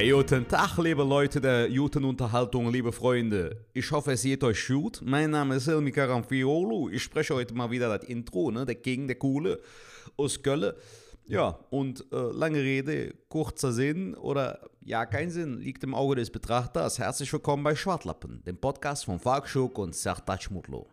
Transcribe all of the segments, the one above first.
Ja, guten Tag, liebe Leute der guten Unterhaltung, liebe Freunde. Ich hoffe, es geht euch gut. Mein Name ist Helmi Karamfiolo. Ich spreche heute mal wieder das Intro, ne? Der King, der Coole aus Köln. Ja, und äh, lange Rede, kurzer Sinn oder ja, kein Sinn, liegt im Auge des Betrachters. Herzlich willkommen bei Schwartlappen, dem Podcast von Falk Schuck und Sertac Mutlu.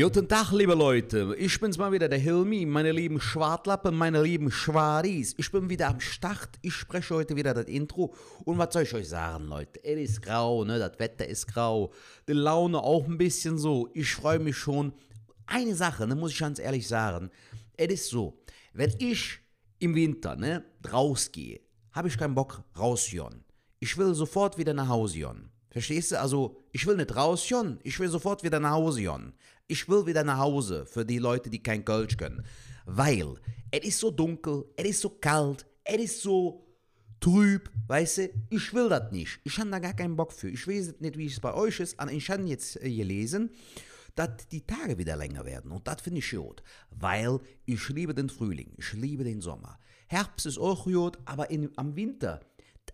Guten Tag, liebe Leute. Ich bin's mal wieder, der Hilmi, meine lieben Schwartlappen, meine lieben Schwaris. Ich bin wieder am Start. Ich spreche heute wieder das Intro. Und was soll ich euch sagen, Leute? Es ist grau, ne? Das Wetter ist grau. Die Laune auch ein bisschen so. Ich freue mich schon. Eine Sache, ne, muss ich ganz ehrlich sagen. Es ist so, wenn ich im Winter, ne, rausgehe, habe ich keinen Bock rausjon. Ich will sofort wieder nach Hause jon. Verstehst du? Also, ich will nicht raus, Jon. Ich will sofort wieder nach Hause, Jon. Ich will wieder nach Hause für die Leute, die kein Kölsch können. Weil es ist so dunkel, es ist so kalt, es ist so trüb, weißt du? Ich will das nicht. Ich habe da gar keinen Bock für. Ich weiß nicht, wie es bei euch ist, aber ich habe jetzt äh, gelesen, dass die Tage wieder länger werden. Und das finde ich gut. Weil ich liebe den Frühling, ich liebe den Sommer. Herbst ist auch gut, aber in, am Winter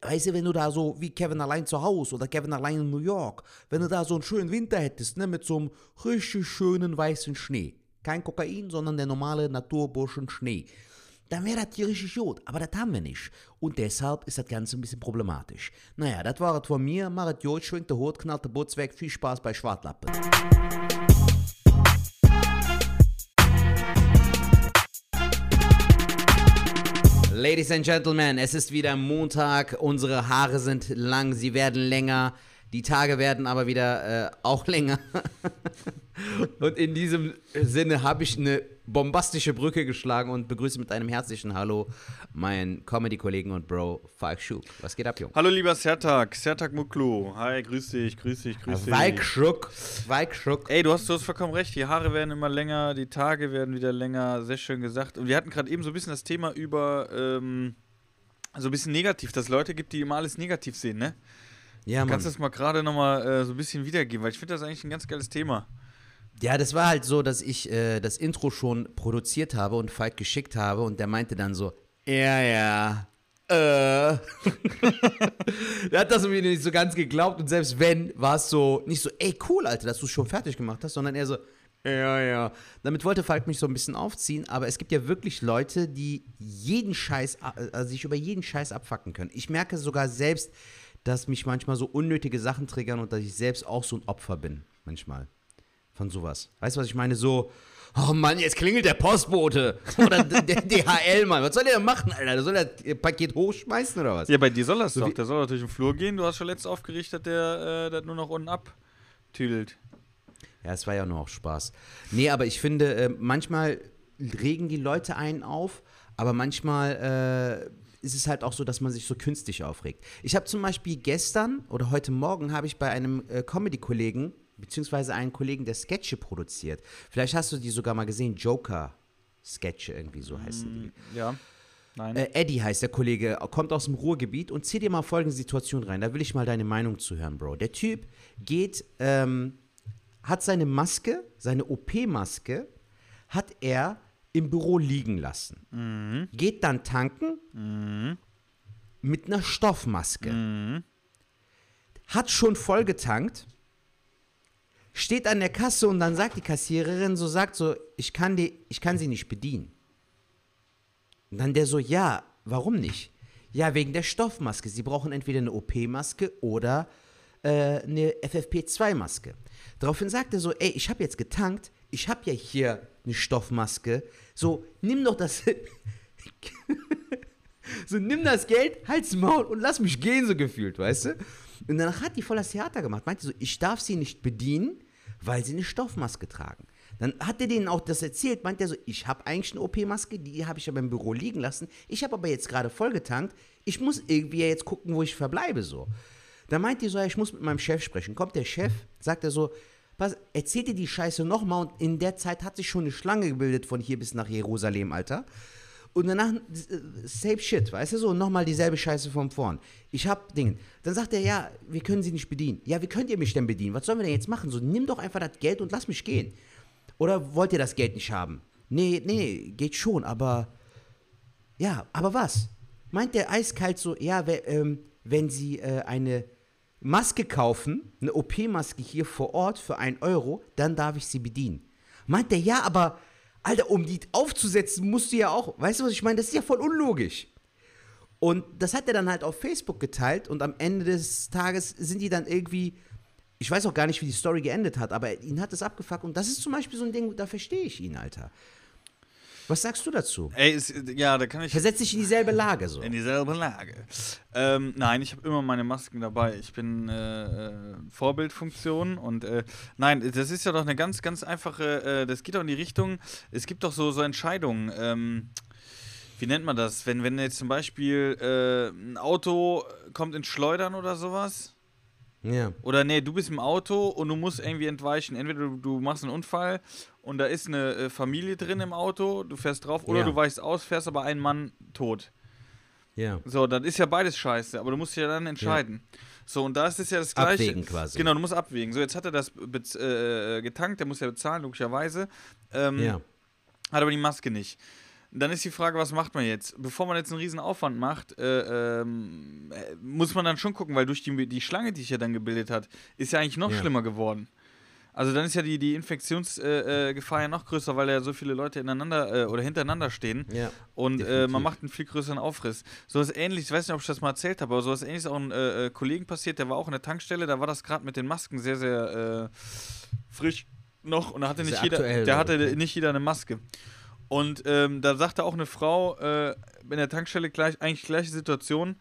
weißt du, wenn du da so wie Kevin allein zu Hause oder Kevin allein in New York, wenn du da so einen schönen Winter hättest, ne, mit so einem richtig schönen weißen Schnee. Kein Kokain, sondern der normale Naturburschen Schnee. Dann wäre das hier richtig gut, aber das haben wir nicht. Und deshalb ist das Ganze ein bisschen problematisch. Naja, das war es von mir. Macht gut, schwingt der Hut, knallt der Butz weg. Viel Spaß bei Schwartlappen. Ladies and Gentlemen, es ist wieder Montag. Unsere Haare sind lang, sie werden länger. Die Tage werden aber wieder äh, auch länger. und in diesem Sinne habe ich eine bombastische Brücke geschlagen und begrüße mit einem herzlichen Hallo meinen Comedy-Kollegen und Bro Falk Schuk. Was geht ab, Jung? Hallo lieber Sertak, Sertak Muklu. Hi, grüß dich, grüß dich, grüß dich. Falk Schuk, Falk Schuk. Ey, du hast, du hast vollkommen recht, die Haare werden immer länger, die Tage werden wieder länger, sehr schön gesagt. Und wir hatten gerade eben so ein bisschen das Thema über, ähm, so ein bisschen negativ, dass es Leute gibt, die immer alles negativ sehen, ne? Ja, Mann. Kannst du das mal gerade nochmal äh, so ein bisschen wiedergeben, weil ich finde das eigentlich ein ganz geiles Thema. Ja, das war halt so, dass ich äh, das Intro schon produziert habe und Falk geschickt habe und der meinte dann so, ja, ja, äh. der hat das mir nicht so ganz geglaubt und selbst wenn, war es so, nicht so, ey, cool, Alter, dass du es schon fertig gemacht hast, sondern eher so, ja, ja. Damit wollte Falk mich so ein bisschen aufziehen, aber es gibt ja wirklich Leute, die jeden Scheiß, also sich über jeden Scheiß abfacken können. Ich merke sogar selbst, dass mich manchmal so unnötige Sachen triggern und dass ich selbst auch so ein Opfer bin, manchmal von sowas. Weißt du, was ich meine? So, oh Mann, jetzt klingelt der Postbote oder der DHL-Mann. Was soll der denn machen, Alter? Soll der Paket hochschmeißen oder was? Ja, bei dir soll das so doch. Der soll doch durch den Flur gehen. Du hast schon letztes aufgerichtet, der äh, nur noch unten abtüdelt. Ja, es war ja nur auch Spaß. Nee, aber ich finde, äh, manchmal regen die Leute einen auf, aber manchmal äh, ist es halt auch so, dass man sich so künstlich aufregt. Ich habe zum Beispiel gestern oder heute Morgen habe ich bei einem äh, Comedy-Kollegen beziehungsweise einen Kollegen, der Sketche produziert. Vielleicht hast du die sogar mal gesehen, Joker-Sketche irgendwie, so heißen die. Mm, Ja. Nein. Äh, Eddie heißt der Kollege, kommt aus dem Ruhrgebiet und zieh dir mal folgende Situation rein. Da will ich mal deine Meinung zu hören, Bro. Der Typ geht, ähm, hat seine Maske, seine OP-Maske, hat er im Büro liegen lassen. Geht dann tanken mit einer Stoffmaske. Hat schon voll getankt, steht an der Kasse und dann sagt die Kassiererin so, sagt so, ich kann, die, ich kann sie nicht bedienen. Und dann der so, ja, warum nicht? Ja, wegen der Stoffmaske. Sie brauchen entweder eine OP-Maske oder äh, eine FFP2-Maske. Daraufhin sagt er so, ey, ich habe jetzt getankt, ich habe ja hier eine Stoffmaske. So, nimm doch das. so, nimm das Geld, halt's Maul und lass mich gehen, so gefühlt, weißt du? Und danach hat die voll das Theater gemacht. Meinte so, ich darf sie nicht bedienen, weil sie eine Stoffmaske tragen. Dann hat er denen auch das erzählt, meint er so, ich habe eigentlich eine OP-Maske, die habe ich aber im Büro liegen lassen. Ich habe aber jetzt gerade vollgetankt. Ich muss irgendwie ja jetzt gucken, wo ich verbleibe so. Da meint die so, ich muss mit meinem Chef sprechen. Kommt der Chef, sagt er so, pass, erzähl dir die Scheiße nochmal und in der Zeit hat sich schon eine Schlange gebildet von hier bis nach Jerusalem, Alter. Und danach, äh, same shit, weißt du so, und nochmal dieselbe Scheiße von vorn. Ich hab Dinge. Dann sagt er, ja, wir können sie nicht bedienen. Ja, wie könnt ihr mich denn bedienen? Was sollen wir denn jetzt machen? So, nimm doch einfach das Geld und lass mich gehen. Oder wollt ihr das Geld nicht haben? Nee, nee, geht schon, aber Ja, aber was? Meint der eiskalt so, ja, ähm, wenn Sie äh, eine Maske kaufen, eine OP-Maske hier vor Ort für einen Euro, dann darf ich sie bedienen. Meint der, ja, aber, Alter, um die aufzusetzen, musst du ja auch, weißt du, was ich meine? Das ist ja voll unlogisch. Und das hat er dann halt auf Facebook geteilt und am Ende des Tages sind die dann irgendwie, ich weiß auch gar nicht, wie die Story geendet hat, aber ihn hat das abgefuckt und das ist zum Beispiel so ein Ding, da verstehe ich ihn, Alter. Was sagst du dazu? Ey, ist, ja, da kann ich. Versetz dich in dieselbe Lage so. In dieselbe Lage. Ähm, nein, ich habe immer meine Masken dabei. Ich bin äh, äh, Vorbildfunktion und äh, nein, das ist ja doch eine ganz, ganz einfache, äh, das geht doch in die Richtung, es gibt doch so, so Entscheidungen. Ähm, wie nennt man das? Wenn, wenn jetzt zum Beispiel äh, ein Auto kommt ins Schleudern oder sowas. Ja. Oder nee, du bist im Auto und du musst irgendwie entweichen. Entweder du, du machst einen Unfall und da ist eine äh, Familie drin im Auto, du fährst drauf, oder Ja. du weichst aus, fährst aber einen Mann tot. Ja. So, dann ist ja beides scheiße, aber du musst dich ja dann entscheiden. So, und da ist es ja das Gleiche. Abwägen quasi. Genau, du musst abwägen. So, jetzt hat er das bez- äh, getankt, der muss ja bezahlen, logischerweise. Ähm, Ja. Hat aber die Maske nicht. Dann ist die Frage, was macht man jetzt? Bevor man jetzt einen riesen Aufwand macht, äh, ähm, äh, muss man dann schon gucken, weil durch die, die Schlange, die sich ja dann gebildet hat, ist ja eigentlich noch Ja. schlimmer geworden. Also dann ist ja die, die Infektionsgefahr äh, Gefahr ja noch größer, weil ja so viele Leute ineinander äh, oder hintereinander stehen. Ja. Und äh, man macht einen viel größeren Aufriss. So was ähnliches, ich weiß nicht, ob ich das mal erzählt habe, aber so was ähnliches auch einem äh, äh, Kollegen passiert, der war auch in der Tankstelle, da war das gerade mit den Masken sehr, sehr äh, frisch noch und da hatte nicht jeder, aktuell, der hatte okay. nicht jeder eine Maske. Und ähm, da sagte auch eine Frau äh, in der Tankstelle gleich, eigentlich gleiche Situation,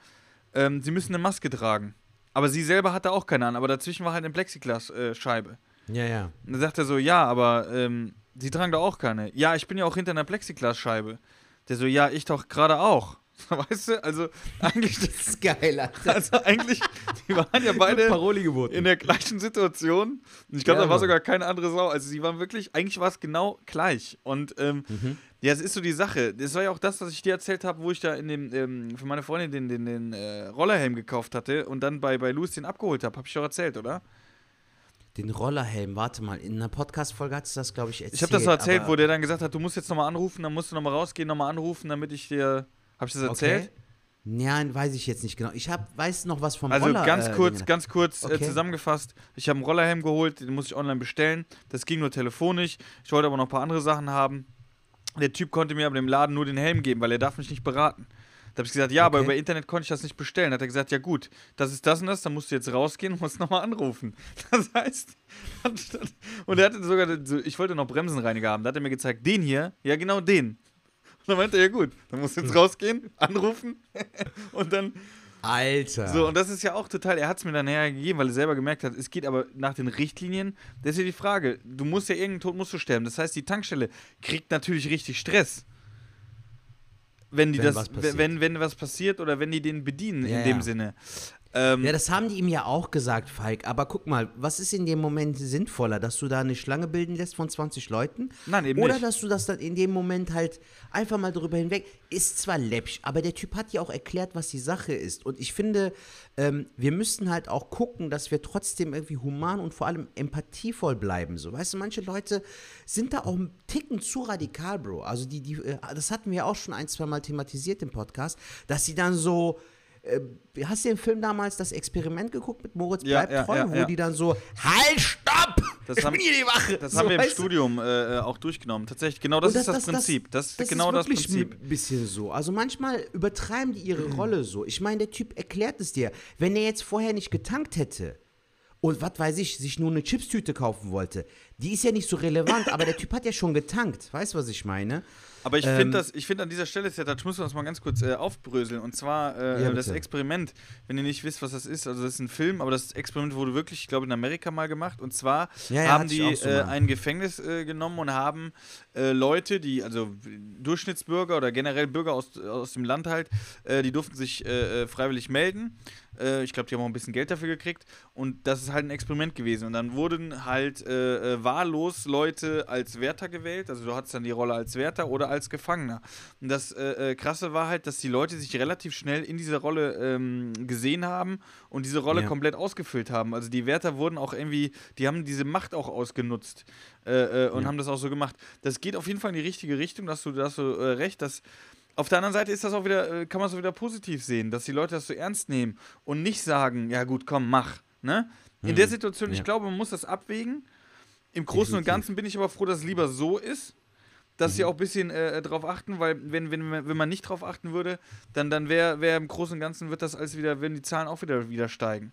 ähm, sie müssen eine Maske tragen. Aber sie selber hatte auch keine an, aber dazwischen war halt eine Plexiglas-Scheibe. Ja, ja. Und dann sagt er so, ja, aber ähm, sie tragen doch auch keine. Ja, ich bin ja auch hinter einer Plexiglasscheibe. Der so, ja, ich doch gerade auch. Weißt du, also eigentlich, Das ist geil, Alter. also eigentlich, die waren ja beide Paroli geboten. in der gleichen Situation. Und ich glaube, Ja, da war sogar keine andere Sau. Also sie waren wirklich, eigentlich war es genau gleich. Und ähm, Mhm. ja, es ist so die Sache. Das war ja auch das, was ich dir erzählt habe, wo ich da in dem, ähm, für meine Freundin den, den, den äh, Rollerhelm gekauft hatte und dann bei, bei Louis den abgeholt habe. Habe ich doch erzählt, oder? Den Rollerhelm, warte mal, in einer Podcast-Folge hat es das, glaube ich, erzählt. Ich habe das so erzählt, wo der dann gesagt hat, du musst jetzt nochmal anrufen, dann musst du nochmal rausgehen, nochmal anrufen, damit ich dir. Habe ich das erzählt? Okay. Nein, weiß ich jetzt nicht genau. Ich hab, weiß noch was vom Also Roller. ganz äh, kurz, Dinger. ganz kurz äh, Okay. zusammengefasst. Ich habe einen Rollerhelm geholt, den muss ich online bestellen. Das ging nur telefonisch. Ich wollte aber noch ein paar andere Sachen haben. Der Typ konnte mir aber dem Laden nur den Helm geben, weil er darf mich nicht beraten. Da habe ich gesagt, ja, aber Okay. über Internet konnte ich das nicht bestellen. Da hat er gesagt, ja gut, das ist das und das, dann musst du jetzt rausgehen und musst nochmal anrufen. Das heißt, und er hatte sogar, so- ich wollte noch Bremsenreiniger haben. Da hat er mir gezeigt, den hier, ja genau den. Und dann meinte er, ja gut, dann musst du Hm. jetzt rausgehen, anrufen und dann Alter. so, und das ist ja auch total, er hat es mir dann näher gegeben, weil er selber gemerkt hat, es geht aber nach den Richtlinien. Das ist ja die Frage, du musst ja irgendeinen Tod musst du sterben. Das heißt, die Tankstelle kriegt natürlich richtig Stress. Wenn die Wenn das, was passiert. wenn, wenn was passiert oder wenn die den bedienen Ja, in dem ja. Sinne. Ähm, Ja, das haben die ihm ja auch gesagt, Falk. Aber guck mal, was ist in dem Moment sinnvoller, dass du da eine Schlange bilden lässt von 20 Leuten? Nein, eben Oder nicht. dass du das dann in dem Moment halt einfach mal drüber hinweg. Ist zwar läppsch, aber der Typ hat ja auch erklärt, was die Sache ist. Und ich finde, ähm, wir müssten halt auch gucken, dass wir trotzdem irgendwie human und vor allem empathievoll bleiben. So, weißt du, manche Leute sind da auch ein Ticken zu radikal, Bro. Also die, die, äh, das hatten wir auch schon ein, zwei Mal thematisiert im Podcast, dass sie dann so. Äh, hast du den Film damals das Experiment geguckt mit Moritz Ja, bleibt ja, treu, ja, wo die dann so halt stopp, Das ich haben- bin hier die Wache. das so, haben wir im? Studium äh, äh, auch durchgenommen. Tatsächlich, genau das Und ist das, Prinzip. Das, ist genau ist das wirklich Prinzip. ein bisschen so. Also manchmal übertreiben die ihre Rolle so. Ich meine, der Typ erklärt es dir. Wenn er jetzt vorher nicht getankt hätte und was weiß ich, sich nur eine Chipstüte kaufen wollte, die ist ja nicht so relevant, aber der Typ hat ja schon getankt. Weißt du, was ich meine? Aber ich Ähm, finde das, ich finde an dieser Stelle, da müssen wir uns mal ganz kurz äh, aufbröseln. Und zwar äh, Ja, das. Experiment, wenn ihr nicht wisst, was das ist, also das ist ein Film, aber das Experiment wurde wirklich, ich glaube, in Amerika mal gemacht. Und zwar Ja, ja, haben die so äh, ein Gefängnis äh, genommen und haben äh, Leute, die, also Durchschnittsbürger oder generell Bürger aus, aus dem Land halt, äh, die durften sich freiwillig melden. Ich glaube, die haben auch ein bisschen Geld dafür gekriegt. Und das ist halt ein Experiment gewesen. Und dann wurden halt wahllos Leute als Wärter gewählt. Also du hattest dann die Rolle als Wärter oder als Gefangener. Und das äh, äh, Krasse war halt, dass die Leute sich relativ schnell in dieser Rolle ähm, gesehen haben und diese Rolle Ja. komplett ausgefüllt haben. Also die Wärter wurden auch irgendwie, die haben diese Macht auch ausgenutzt äh, äh, und Ja. haben das auch so gemacht. Das geht auf jeden Fall in die richtige Richtung, dass du, da hast du äh, recht, dass auf der anderen Seite ist das auch wieder, äh, kann man es auch wieder positiv sehen, dass die Leute das so ernst nehmen und nicht sagen, ja gut, komm, mach. Ne? In Hm, der Situation, ich ja. glaube, man muss das abwägen. Im Großen und Definitiv. Ganzen bin ich aber froh, dass es lieber so ist, dass Mhm. sie auch ein bisschen äh, drauf achten, weil wenn, wenn, wenn man nicht drauf achten würde, dann, dann wäre wär im Großen und Ganzen wird das alles wieder, werden die Zahlen auch wieder, wieder steigen.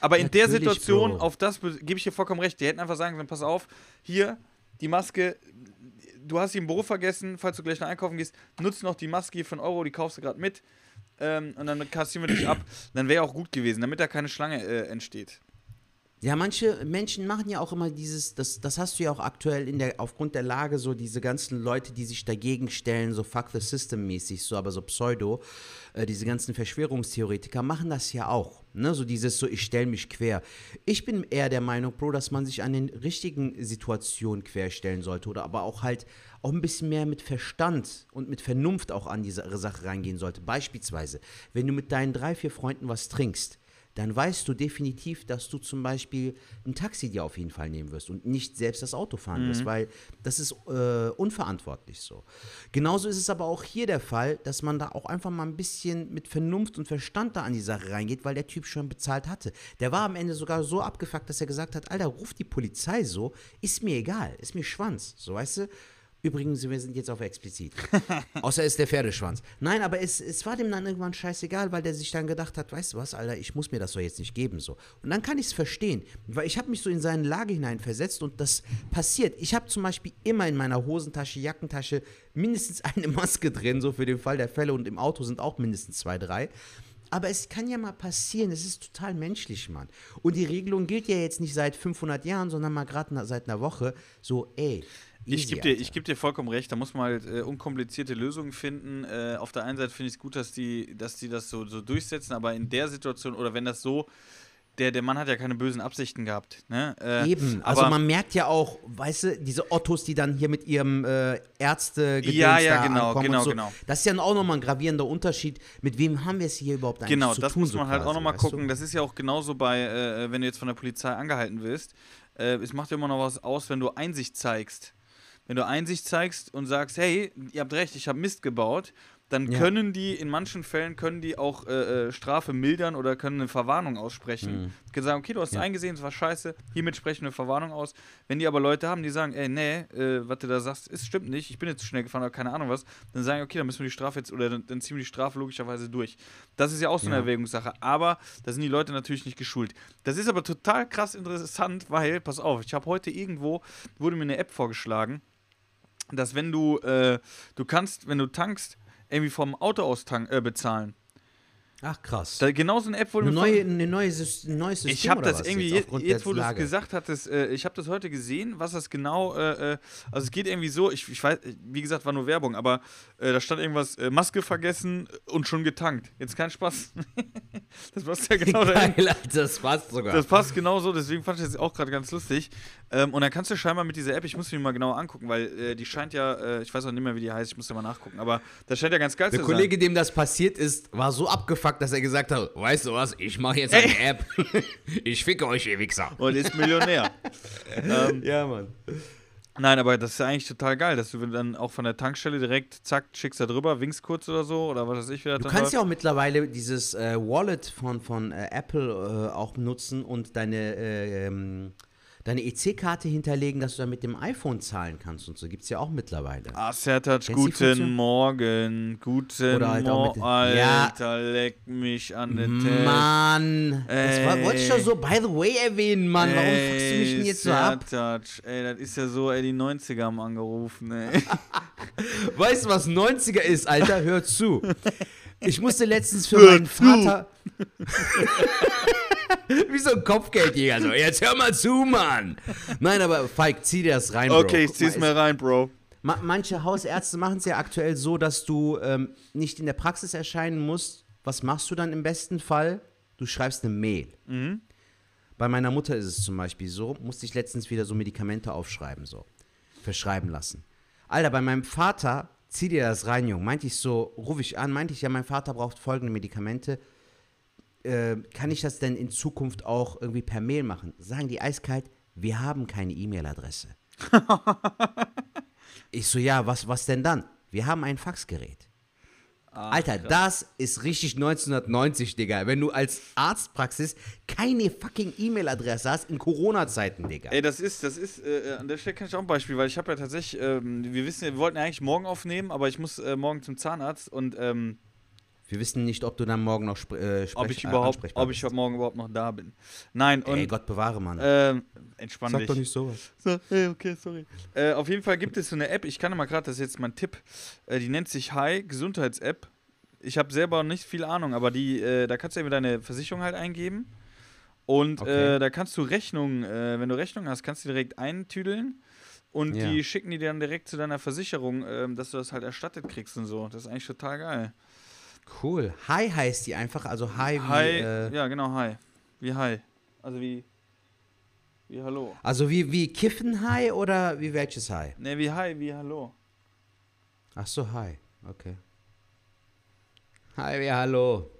Aber in der Natürlich, Situation, Bro. auf das be- gebe ich dir vollkommen recht. Die hätten einfach sagen sollen, pass auf, hier, die Maske, du hast sie im Büro vergessen, falls du gleich noch einkaufen gehst, nutze noch die Maske hier einen Euro, die kaufst du gerade mit ähm, und dann kassieren wir dich ab. Dann wäre auch gut gewesen, damit da keine Schlange äh, entsteht. Ja, manche Menschen machen ja auch immer dieses, das, das hast du ja auch aktuell in der, aufgrund der Lage, so diese ganzen Leute, die sich dagegen stellen, so fuck the system mäßig, so aber so Pseudo, äh, diese ganzen Verschwörungstheoretiker machen das ja auch. Ne? So dieses so, ich stelle mich quer. Ich bin eher der Meinung, Bro, dass man sich an den richtigen Situationen querstellen sollte oder aber auch halt auch ein bisschen mehr mit Verstand und mit Vernunft auch an diese Sache reingehen sollte. Beispielsweise, wenn du mit deinen drei, vier Freunden was trinkst, dann weißt du definitiv, dass du zum Beispiel ein Taxi dir auf jeden Fall nehmen wirst und nicht selbst das Auto fahren wirst, weil das ist äh, unverantwortlich so. Genauso ist es aber auch hier der Fall, dass man da auch einfach mal ein bisschen mit Vernunft und Verstand da an die Sache reingeht, weil der Typ schon bezahlt hatte. Der war am Ende sogar so abgefuckt, dass er gesagt hat, Alter, ruf die Polizei so, ist mir egal, ist mir Schwanz, so weißt du. Übrigens, wir sind jetzt auf explizit. Außer ist der Pferdeschwanz. Nein, aber es, es war dem dann irgendwann scheißegal, weil der sich dann gedacht hat, weißt du was, Alter, ich muss mir das doch jetzt nicht geben. so. Und dann kann ich es verstehen, weil ich habe mich so in seine Lage hineinversetzt und das passiert. Ich habe zum Beispiel immer in meiner Hosentasche, Jackentasche mindestens eine Maske drin, so für den Fall der Fälle und im Auto sind auch mindestens zwei, drei. Aber es kann ja mal passieren, es ist total menschlich, Mann. Und die Regelung gilt ja jetzt nicht seit 500 Jahren, sondern mal gerade seit einer Woche. So, ey, Ich gebe dir, ich geb dir vollkommen recht, da muss man halt äh, unkomplizierte Lösungen finden. Äh, auf der einen Seite finde ich es gut, dass die, dass die das so, so durchsetzen, aber in der Situation oder wenn das so, der, der Mann hat ja keine bösen Absichten gehabt. Ne? Äh, Eben, also aber, man merkt ja auch, weißt du, diese Ottos, die dann hier mit ihrem äh, ärzte Ja, ja, da genau, ankommen genau, so. genau. Das ist ja auch nochmal ein gravierender Unterschied. Mit wem haben wir es hier überhaupt eigentlich Genau, zu das tun? muss so man halt auch quasi, nochmal weißt du? gucken. Das ist ja auch genauso bei, äh, wenn du jetzt von der Polizei angehalten wirst. Äh, es macht ja immer noch was aus, wenn du Einsicht zeigst. Wenn du Einsicht zeigst und sagst, hey, ihr habt recht, ich habe Mist gebaut, dann Ja. können die, in manchen Fällen können die auch äh, äh, Strafe mildern oder können eine Verwarnung aussprechen. Mhm. Können sagen, okay, du hast Ja. eingesehen, es war scheiße, hiermit sprechen wir eine Verwarnung aus. Wenn die aber Leute haben, die sagen, ey, nee, äh, was du da sagst, ist, stimmt nicht, ich bin jetzt zu schnell gefahren oder keine Ahnung was, dann sagen, okay, dann müssen wir die Strafe jetzt, oder dann, dann ziehen wir die Strafe logischerweise durch. Das ist ja auch so eine Ja. Erwägungssache, aber da sind die Leute natürlich nicht geschult. Das ist aber total krass interessant, weil, pass auf, ich habe heute irgendwo, wurde mir eine App vorgeschlagen, dass wenn du, äh, du kannst, wenn du tankst, irgendwie vom Auto aus tank, äh, bezahlen. Ach krass. Da, genau so eine App wurde eine neue, eine neue, Sys- ein neues System ich habe das irgendwie, jetzt, jetzt, jetzt, wo du es gesagt hattest, äh, ich habe das heute gesehen, was das genau, äh, äh, also es geht irgendwie so, ich, ich weiß, wie gesagt, war nur Werbung, aber äh, da stand irgendwas, äh, Maske vergessen und schon getankt. Jetzt kein Spaß. das passt ja genau. Geil, das passt sogar. Das passt genau so, deswegen fand ich das auch gerade ganz lustig. Ähm, und dann kannst du scheinbar mit dieser App, ich muss mir mal genauer angucken, weil äh, die scheint ja, äh, ich weiß auch nicht mehr, wie die heißt, ich muss ja mal nachgucken, aber das scheint ja ganz geil der zu Kollege, dem das passiert ist, war so abgefuckt, dass er gesagt hat, weißt du was, ich mache jetzt eine App. ich ficke euch, ihr Wichser. sein. Und ist Millionär. ähm, Ja, Mann. Nein, aber das ist ja eigentlich total geil, dass du dann auch von der Tankstelle direkt, zack, schickst da drüber, winkst kurz oder so oder was weiß ich, wie das Du kannst läuft. ja auch mittlerweile dieses äh, Wallet von, von äh, Apple äh, auch nutzen und deine, äh, ähm, deine EC-Karte hinterlegen, dass du dann mit dem iPhone zahlen kannst und so. Gibt es ja auch mittlerweile. Ah, Sertac, guten? Morgen, guten halt Morgen, mit- Ja. Alter, leck mich an den Test. Mann, das war, wollte ich doch so by the way erwähnen, Mann. Warum fuckst du mich denn jetzt so ab? Sertac, ey, das ist ja so, ey, die 90er haben angerufen, ey. Weißt du, was 90er ist, Alter? Hör zu. Ich musste letztens für meinen. Vater. Wie so ein Kopfgeldjäger. So, jetzt hör mal zu, Mann. Nein, aber Falk, zieh dir das rein, Bro. Okay, ich zieh's mal, mir rein, Bro. Ma manche Hausärzte machen es ja aktuell so, dass du ähm, nicht in der Praxis erscheinen musst. Was machst du dann im besten Fall? Du schreibst eine Mail. Bei meiner Mutter ist es zum Beispiel so, musste ich letztens wieder so Medikamente aufschreiben, so. Verschreiben lassen. Alter, bei meinem Vater, zieh dir das rein, Junge. Meinte ich so, rufe ich an, meinte ich, ja, mein Vater braucht folgende Medikamente. Äh, kann ich das denn in Zukunft auch irgendwie per Mail machen? Sagen die eiskalt, wir haben keine E-Mail-Adresse. Ich so, ja, was, was denn dann? Wir haben ein Faxgerät. Alter, das ist richtig 1990, Digga. Wenn du als Arztpraxis keine fucking E-Mail-Adresse hast in Corona-Zeiten, Digga. Ey, das ist, das ist, äh, an der Stelle kann ich auch ein Beispiel, weil ich habe ja tatsächlich, ähm, wir wissen, wir wollten ja eigentlich morgen aufnehmen, aber ich muss äh, morgen zum Zahnarzt und ähm, Wir wissen nicht, ob du dann morgen noch spre äh, ob ich äh, überhaupt, ob ich morgen überhaupt noch da bin. Nein, und Ey, Gott bewahre, Mann. ähm, entspann Sag dich. doch nicht sowas. So, hey, okay, sorry. Äh, auf jeden Fall gibt es so eine App, ich kann mal gerade, das ist jetzt mein Tipp, äh, die nennt sich Hi Gesundheits-App. Ich habe selber nicht viel Ahnung, aber die, äh, da kannst du eben deine Versicherung halt eingeben. Und Okay. äh, da kannst du Rechnungen, äh, wenn du Rechnungen hast, kannst du direkt eintüdeln. Und Ja. die schicken die dann direkt zu deiner Versicherung, ähm, dass du das halt erstattet kriegst und so. Das ist eigentlich total geil. Cool. Hi heißt die einfach, also Hi wie, Hi, äh, ja genau, Hi. Wie Hi. Also wie, wie Hallo. also wie, wie Kiffen Hi oder wie welches Hi? Ne, wie Hi, wie Hallo. Ach so, Hi. Okay. Hi wie Hallo.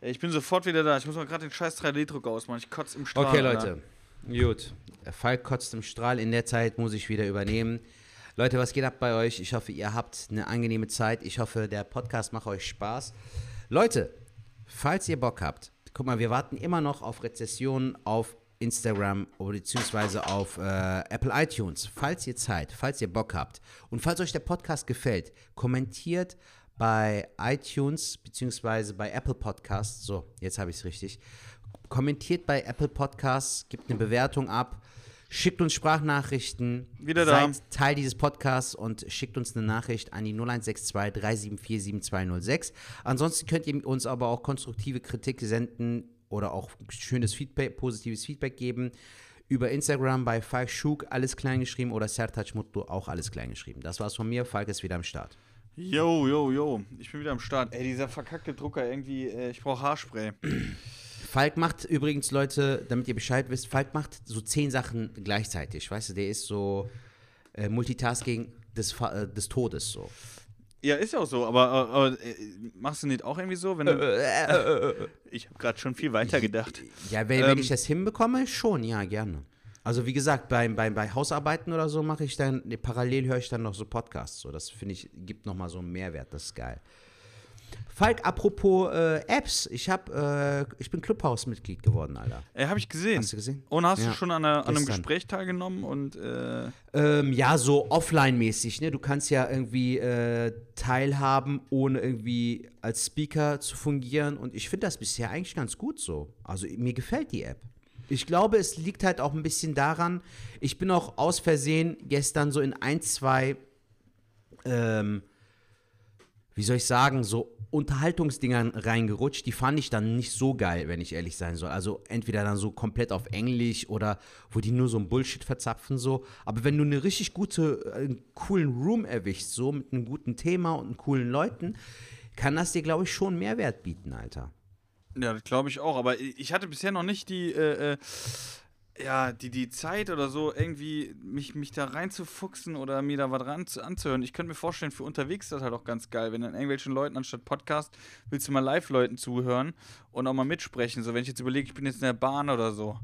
Ich bin sofort wieder da. Ich muss mal gerade den scheiß 3D-Druck ausmachen. Ich kotze im Strahl. Okay, Alter. Leute. Gut. Der Falk kotzt im Strahl. In der Zeit muss ich wieder übernehmen. Leute, was geht ab bei euch? Ich hoffe, ihr habt eine angenehme Zeit. Ich hoffe, der Podcast macht euch Spaß. Leute, falls ihr Bock habt, guck mal, wir warten immer noch auf Rezessionen auf Instagram beziehungsweise auf äh, Apple iTunes. Falls ihr Zeit, falls ihr Bock habt und falls euch der Podcast gefällt, kommentiert bei iTunes beziehungsweise bei Apple Podcasts. So, jetzt habe ich es richtig. Kommentiert bei Apple Podcasts, gibt eine Bewertung ab, schickt uns Sprachnachrichten. Wieder da. Seid Teil dieses Podcasts und schickt uns eine Nachricht an die 0162 374 7206. Ansonsten könnt ihr uns aber auch konstruktive Kritik senden oder auch schönes Feedback, positives Feedback geben. Über Instagram bei Falk Schuk, alles klein geschrieben, oder Sertac Mutlu, auch alles klein geschrieben. Das war's von mir. Falk ist wieder am Start. Yo, yo, yo. Ich bin wieder am Start. Ey, dieser verkackte Drucker irgendwie. Äh, ich brauche Haarspray. Falk macht übrigens, Leute, damit ihr Bescheid wisst, Falk macht so zehn Sachen gleichzeitig. Weißt du, der ist so äh, Multitasking des, äh, des Todes so. Ja, ist ja auch so. Aber, aber, aber äh, machst du nicht auch irgendwie so? Wenn du, ich habe gerade schon viel weiter gedacht. Ja, wenn, wenn Ähm, ich das hinbekomme, schon, ja, gerne. Also wie gesagt, bei, bei, bei Hausarbeiten oder so mache ich dann, parallel höre ich dann noch so Podcasts. So. Das finde ich, gibt nochmal so einen Mehrwert, das ist geil. Falk, apropos äh, Apps, ich, hab, äh, ich bin Clubhouse-Mitglied geworden, Alter. Ey, habe ich gesehen. Hast du gesehen? Und hast Ja, du schon an, einer, an einem gestern. Gespräch teilgenommen und äh, Ähm, ja, so offline-mäßig, ne? Du kannst ja irgendwie äh, teilhaben, ohne irgendwie als Speaker zu fungieren. Und ich finde das bisher eigentlich ganz gut so. Also mir gefällt die App. Ich glaube, es liegt halt auch ein bisschen daran, ich bin auch aus Versehen gestern so in ein, zwei, ähm, wie soll ich sagen, so Unterhaltungsdingern reingerutscht. Die fand ich dann nicht so geil, wenn ich ehrlich sein soll. Also entweder dann so komplett auf Englisch oder wo die nur so ein Bullshit verzapfen so. Aber wenn du eine richtig gute, äh, einen coolen Room erwischst, so mit einem guten Thema und coolen Leuten, kann das dir, glaube ich, schon Mehrwert bieten, Alter. ja, das glaube ich auch. Aber ich hatte bisher noch nicht die, äh, äh, ja, die, die Zeit oder so, irgendwie mich, mich da reinzufuchsen oder mir da was ran zu, anzuhören. Ich könnte mir vorstellen, für unterwegs ist das halt auch ganz geil, wenn dann irgendwelchen Leuten anstatt Podcast willst du mal Live-Leuten zuhören und auch mal mitsprechen. So, wenn ich jetzt überlege, ich bin jetzt in der Bahn oder so.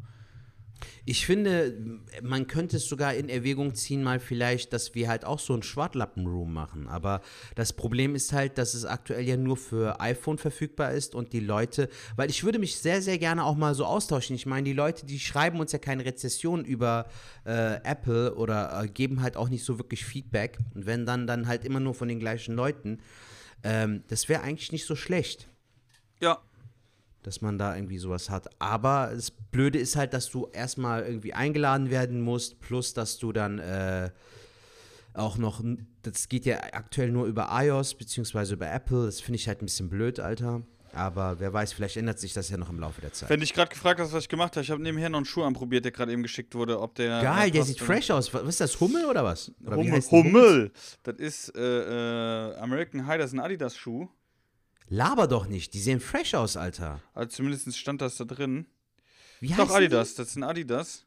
Ich finde, man könnte es sogar in Erwägung ziehen, mal vielleicht, dass wir halt auch so einen Schwartlappen-Room machen. Aber das Problem ist halt, dass es aktuell ja nur für iPhone verfügbar ist und die Leute, weil ich würde mich sehr, sehr gerne auch mal so austauschen. Ich meine, die Leute, die schreiben uns ja keine Rezession über äh, Apple oder äh, geben halt auch nicht so wirklich Feedback. Und wenn dann, dann halt immer nur von den gleichen Leuten. Ähm, das wäre eigentlich nicht so schlecht Ja, dass man da irgendwie sowas hat. Aber das Blöde ist halt, dass du erstmal irgendwie eingeladen werden musst, plus dass du dann äh, auch noch, das geht ja aktuell nur über iOS beziehungsweise über Apple. Das finde ich halt ein bisschen blöd, Alter. Aber wer weiß, vielleicht ändert sich das ja noch im Laufe der Zeit. wenn dich gerade gefragt hast, was ich gemacht habe, ich habe nebenher noch einen Schuh anprobiert, der gerade eben geschickt wurde, ob der. Geil, der sieht fresh aus. Was ist das, Hummel oder was? Oder Hummel. Hummel. Das ist äh, äh, American High, das ist ein Adidas-Schuh. Laber doch nicht, die sehen fresh aus, Alter. Also zumindest stand das da drin. Wie Doch, heißen Adidas, das sind Adidas.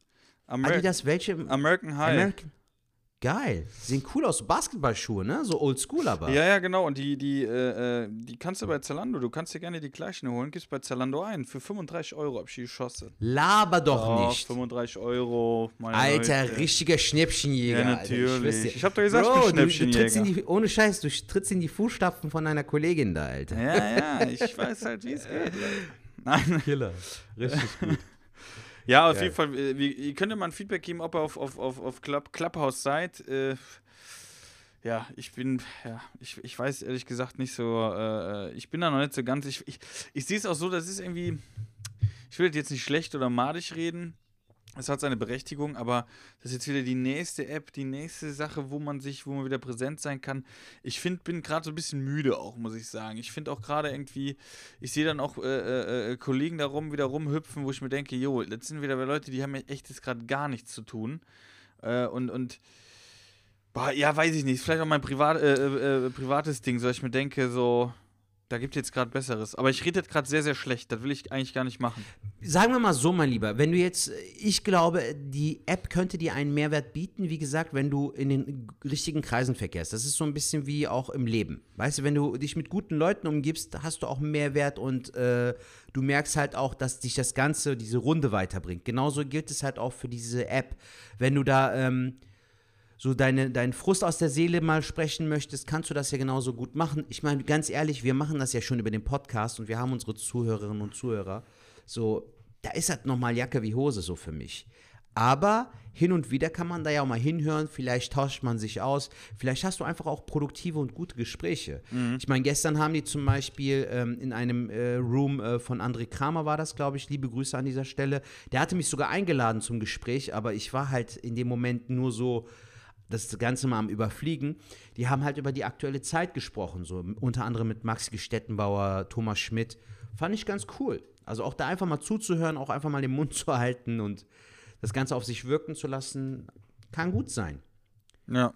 Die? Amer Adidas, welche? American High. American? Geil. Sehen cool aus. Basketballschuhe, ne? So oldschool aber. Ja, ja, genau. Und die, die, äh, äh, die kannst du bei Zalando, du kannst dir gerne die gleichen holen, gibst bei Zalando ein. Für 35 Euro hab ich die geschossen. Laber doch Oh, nicht. 35 Euro. Alter, Leute. richtiger Schnäppchenjäger. Ja, Alter. Ich, natürlich. Ich hab doch gesagt, ich Bro, bin du, du trittst in Schnäppchenjäger. die, ohne Scheiß, du trittst in die Fußstapfen von einer Kollegin da, Alter. Ja, ja, ich weiß halt, wie es geht. Nein. Killer. Richtig gut. Ja, auf Geil. jeden Fall. äh, Wie, ihr könnt ja mal ein Feedback geben, ob ihr auf, auf, auf, auf Club, Clubhouse seid. Äh, ja, ich bin, ja, ich, ich weiß ehrlich gesagt nicht so, äh, ich bin da noch nicht so ganz, ich, ich, ich sehe es auch so, das ist irgendwie, ich will jetzt nicht schlecht oder madig reden, es hat seine Berechtigung, aber das ist jetzt wieder die nächste App, die nächste Sache, wo man sich, wo man wieder präsent sein kann. Ich finde, bin gerade so ein bisschen müde auch, muss ich sagen. Ich finde auch gerade irgendwie, ich sehe dann auch äh, äh, äh, Kollegen da rum, wieder rumhüpfen, wo ich mir denke, jo, das sind wieder Leute, die haben ja echt jetzt gerade gar nichts zu tun. Äh, und, und boah, ja, weiß ich nicht, vielleicht auch mein Privat, äh, äh, privates Ding, so ich mir denke, so, da gibt jetzt gerade Besseres. Aber ich rede jetzt gerade sehr, sehr schlecht. Das will ich eigentlich gar nicht machen. Sagen wir mal so, mein Lieber, wenn du jetzt, ich glaube, die App könnte dir einen Mehrwert bieten, wie gesagt, wenn du in den richtigen Kreisen verkehrst. Das ist so ein bisschen wie auch im Leben. Weißt du, wenn du dich mit guten Leuten umgibst, hast du auch einen Mehrwert und äh, du merkst halt auch, dass dich das Ganze, diese Runde weiterbringt. Genauso gilt es halt auch für diese App. Wenn du da ähm, so deine, deinen Frust aus der Seele mal sprechen möchtest, kannst du das ja genauso gut machen. Ich meine, ganz ehrlich, wir machen das ja schon über den Podcast und wir haben unsere Zuhörerinnen und Zuhörer. So, da ist halt nochmal Jacke wie Hose so für mich. Aber hin und wieder kann man da ja auch mal hinhören, vielleicht tauscht man sich aus, vielleicht hast du einfach auch produktive und gute Gespräche. Ich meine, gestern haben die zum Beispiel ähm, in einem äh, Room äh, von André Kramer war das, glaube ich, liebe Grüße an dieser Stelle, der hatte mich sogar eingeladen zum Gespräch, aber ich war halt in dem Moment nur so, das Ganze mal am Überfliegen. Die haben halt über die aktuelle Zeit gesprochen, so unter anderem mit Max Gestettenbauer, Thomas Schmidt. Fand ich ganz cool. Also auch da einfach mal zuzuhören, auch einfach mal den Mund zu halten und das Ganze auf sich wirken zu lassen, kann gut sein. Ja.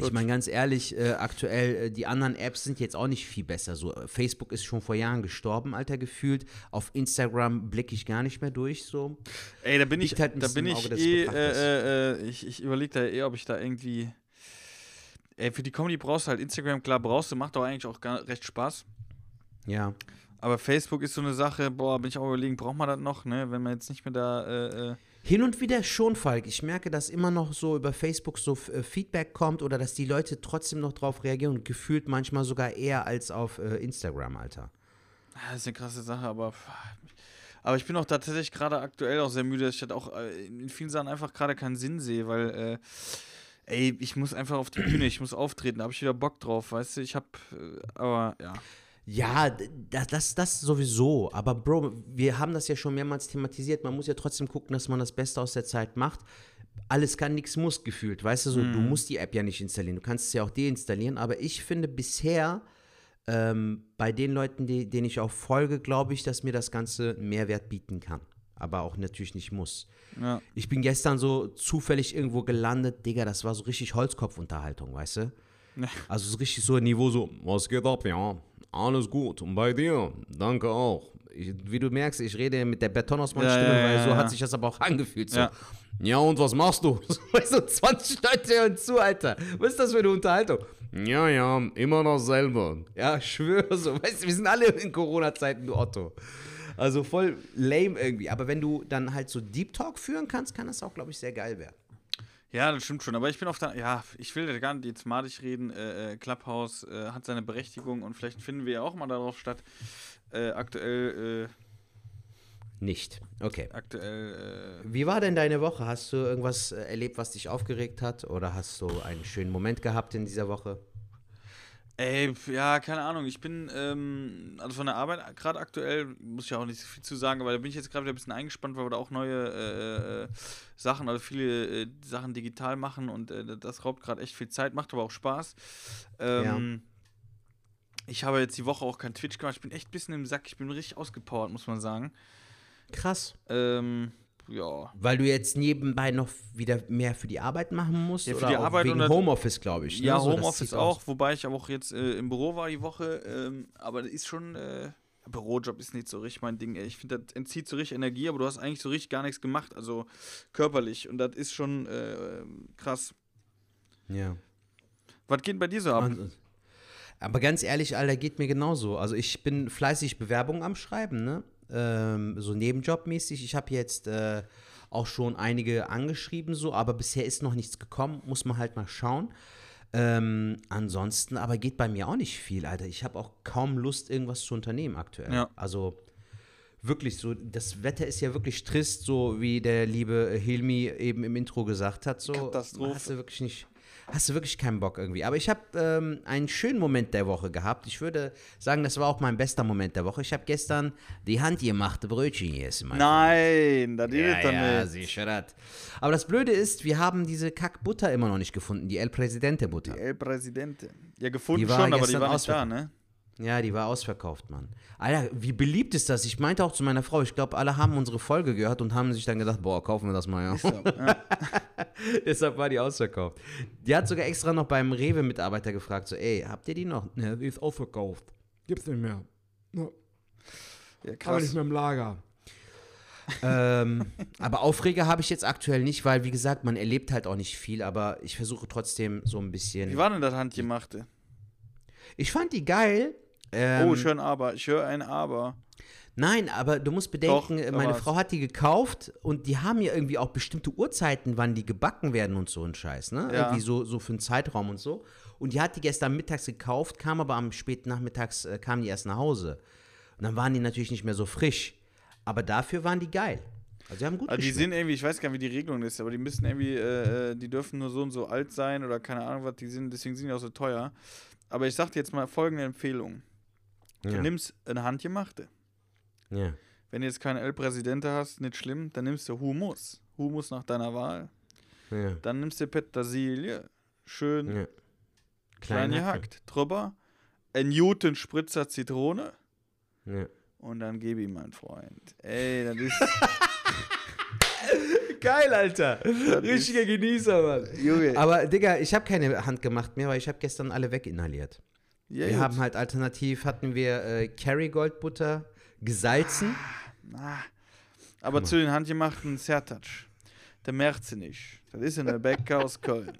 Ich meine, ganz ehrlich, äh, aktuell, äh, die anderen Apps sind jetzt auch nicht viel besser. So, äh, Facebook ist schon vor Jahren gestorben, Alter, gefühlt. Auf Instagram blicke ich gar nicht mehr durch, so. Ey, da bin ich, halt da bin ich Auge eh, äh, äh, ich, ich überlege da eh, ob ich da irgendwie. Ey, für die Comedy brauchst du halt Instagram, klar brauchst du, macht doch eigentlich auch gar, recht Spaß. Ja. Aber Facebook ist so eine Sache, boah, bin ich auch überlegen, braucht man das noch, ne? Wenn man jetzt nicht mehr da, Hin und wieder schon, Falk. Ich merke, dass immer noch so über Facebook so äh, Feedback kommt oder dass die Leute trotzdem noch drauf reagieren und gefühlt manchmal sogar eher als auf äh, Instagram, Alter. das ist eine krasse Sache, aber. Aber ich bin auch tatsächlich gerade aktuell auch sehr müde, dass ich halt auch äh, in vielen Sachen einfach gerade keinen Sinn sehe, weil, äh, ey, ich muss einfach auf die Bühne, ich muss auftreten, da habe ich wieder Bock drauf, weißt du? Ich hab, äh, aber ja. Ja, das, das, das sowieso. Aber Bro, wir haben das ja schon mehrmals thematisiert. Man muss ja trotzdem gucken, dass man das Beste aus der Zeit macht. Alles kann, nichts muss gefühlt. Weißt du, so, du musst die App ja nicht installieren. Du kannst es ja auch deinstallieren. Aber ich finde bisher, ähm, bei den Leuten, die, denen ich auch folge, glaube ich, dass mir das Ganze Mehrwert bieten kann. Aber auch natürlich nicht muss. Ja. Ich bin gestern so zufällig irgendwo gelandet, Digga, das war so richtig Holzkopfunterhaltung, weißt du? Also so richtig so ein Niveau so, was geht ab, ja, alles gut. Und bei dir? Danke auch. Ich, wie du merkst, ich rede mit der Betonausmann-Stimme, Ja, ja, weil so hat sich das aber auch angefühlt. So. Ja. Ja. und was machst du? Weißt du, 20 Leute hören zu, Alter. Was ist das für eine Unterhaltung? Ja, ja, immer dasselbe. Ja, schwöre so. Weißt du, wir sind alle in Corona-Zeiten, du Otto. Also voll lame irgendwie. Aber wenn du dann halt so Deep Talk führen kannst, kann das auch, glaube ich, sehr geil werden. Ja, das stimmt schon. Aber ich bin auf der. Ja, ich will gar nicht jetzt madig reden. Äh, äh, Clubhouse äh, hat seine Berechtigung und vielleicht finden wir ja auch mal darauf statt. Äh, aktuell, Nicht. Okay. äh, aktuell, äh, Wie war denn deine Woche? Hast du irgendwas äh, erlebt, was dich aufgeregt hat? Oder hast du einen schönen Moment gehabt in dieser Woche? Ey, ja, keine Ahnung. Ich bin, ähm, also von der Arbeit gerade aktuell, muss ich ja auch nicht so viel zu sagen, aber da bin ich jetzt gerade wieder ein bisschen eingespannt, weil wir da auch neue äh, äh, Sachen, also viele äh, Sachen digital machen und äh, das raubt gerade echt viel Zeit, macht aber auch Spaß. Ähm, Ich habe jetzt die Woche auch kein Twitch gemacht, ich bin echt ein bisschen im Sack, ich bin richtig ausgepowert, muss man sagen. Krass. Ähm, ja. Weil du jetzt nebenbei noch wieder mehr für die Arbeit machen musst? Ja, für oder die Arbeit wegen und- Homeoffice, glaube ich. ne? Ja, So, Homeoffice auch, wobei ich aber auch jetzt äh, im Büro war die Woche, ähm, aber das ist schon, äh, Bürojob ist nicht so richtig mein Ding, ey. Ich finde, das entzieht so richtig Energie, aber du hast eigentlich so richtig gar nichts gemacht, also körperlich. Und das ist schon äh, krass. Ja. Was geht bei dir so ab? Und, aber ganz ehrlich, Alter, geht mir genauso. Also ich bin fleißig Bewerbungen am Schreiben, ne? Ähm, so nebenjobmäßig. Ich habe jetzt äh, auch schon einige angeschrieben, so, aber bisher ist noch nichts gekommen. Muss man halt mal schauen. Ähm, ansonsten aber geht bei mir auch nicht viel, Alter. Ich habe auch kaum Lust, irgendwas zu unternehmen aktuell. Ja. Also wirklich so, das Wetter ist ja wirklich trist, so wie der liebe Hilmi eben im Intro gesagt hat. So Katastrophe. Hast du wirklich nicht, hast du wirklich keinen Bock irgendwie. Aber ich habe ähm, einen schönen Moment der Woche gehabt. Ich würde sagen, das war auch mein bester Moment der Woche. Ich habe gestern die handgemachte Brötchen gegessen. Nein, das ja, ist dann ja, nicht. sicher das. Aber das Blöde ist, wir haben diese Kackbutter immer noch nicht gefunden, die El Presidente Butter. El Presidente. Ja, gefunden Die schon, aber die war nicht da, ne? Ja, die war ausverkauft, Mann. Alter, wie beliebt ist das? Ich meinte auch zu meiner Frau, ich glaube, alle haben unsere Folge gehört und haben sich dann gedacht, boah, kaufen wir das mal, ja. So, ja. Deshalb war die ausverkauft. Die hat sogar extra noch beim Rewe-Mitarbeiter gefragt, so, ey, habt ihr die noch? Ja, die ist ausverkauft. Gibt's nicht mehr. Ja, ja, aber krass. nicht mehr im Lager. ähm, aber Aufreger habe ich jetzt aktuell nicht, weil, wie gesagt, man erlebt halt auch nicht viel, aber ich versuche trotzdem so ein bisschen. Wie war denn das Handgemachte? Ich fand die geil. Ähm, oh, ich höre ein Aber. Ich höre ein Aber. Nein, aber du musst bedenken, Doch, meine. Frau hat die gekauft und die haben ja irgendwie auch bestimmte Uhrzeiten, wann die gebacken werden und so ein Scheiß, ne? Ja. Irgendwie so, so für einen Zeitraum und so. Und die hat die gestern mittags gekauft, kam aber am späten Nachmittags, äh, kamen die erst nach Hause. Und dann waren die natürlich nicht mehr so frisch. Aber dafür waren die geil. Also die haben gut Also die sind irgendwie, ich weiß gar nicht, wie die Regelung ist, aber die müssen irgendwie, äh, äh, die dürfen nur so und so alt sein oder keine Ahnung was, die sind, deswegen sind die auch so teuer. Aber ich sag dir jetzt mal folgende Empfehlung. Du ja. nimmst eine Handgemachte. ja. Wenn du jetzt keine El Presidente hast, nicht schlimm, dann nimmst du Humus. Humus nach deiner Wahl. Ja. Dann nimmst du Petersilie, schön ja. klein gehackt, drüber. Ein Newton Spritzer Zitrone. Ja. Und dann gib ihm, mein Freund. Ey, das ist. Geil, Alter. Richtiger Genießer, Mann. Junge. Aber, Digga, ich habe keine handgemacht mehr, weil ich habe gestern alle weginhaliert. Ja, wir gut. haben halt alternativ, hatten wir äh, Kerrygold Butter gesalzen. Ah, aber zu den handgemachten Sertac. Der merkt sie nicht. Das ist ein Bäcker aus Köln.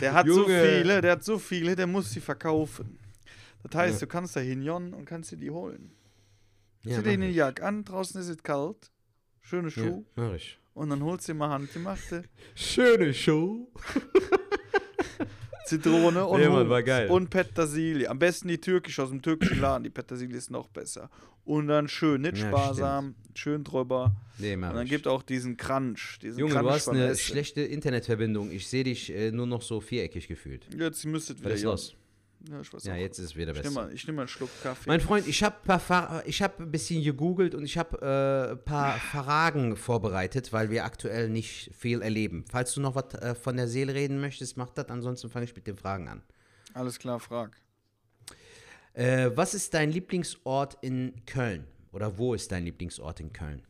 Der hat so Junge. viele, der hat so viele, der muss sie verkaufen. Das heißt, Ja. du kannst da hinjon und kannst dir die holen. Ja, Zieh dir ich. Jacke an, draußen ist es kalt. Schöne Ja, Schuhe. mach ich. Und dann holst du dir mal handgemachte Schöne Show. Zitrone und, Ja, Mann, und Petersilie. Am besten die türkische aus dem türkischen Laden. Die Petersilie ist noch besser. Und dann schön, nicht Ja, sparsam, schön drüber. Nee, Und dann gibt auch diesen Crunch. Diesen Junge, Crunch du hast eine schlechte Internetverbindung. Ich sehe dich äh, nur noch so viereckig gefühlt. Jetzt müsstet wieder Was ist los? Ja, Ja, jetzt ist es wieder Ich nehme besser. mal, ich nehm mal einen Schluck Kaffee. Mein Freund, ich habe hab ein bisschen gegoogelt und ich habe äh, ein paar Fragen vorbereitet, weil wir aktuell nicht viel erleben. Falls du noch was äh, von der Seele reden möchtest, mach das. Ansonsten fange ich mit den Fragen an. Alles klar, frag. Äh, was ist dein Lieblingsort in Köln? Oder wo ist dein Lieblingsort in Köln?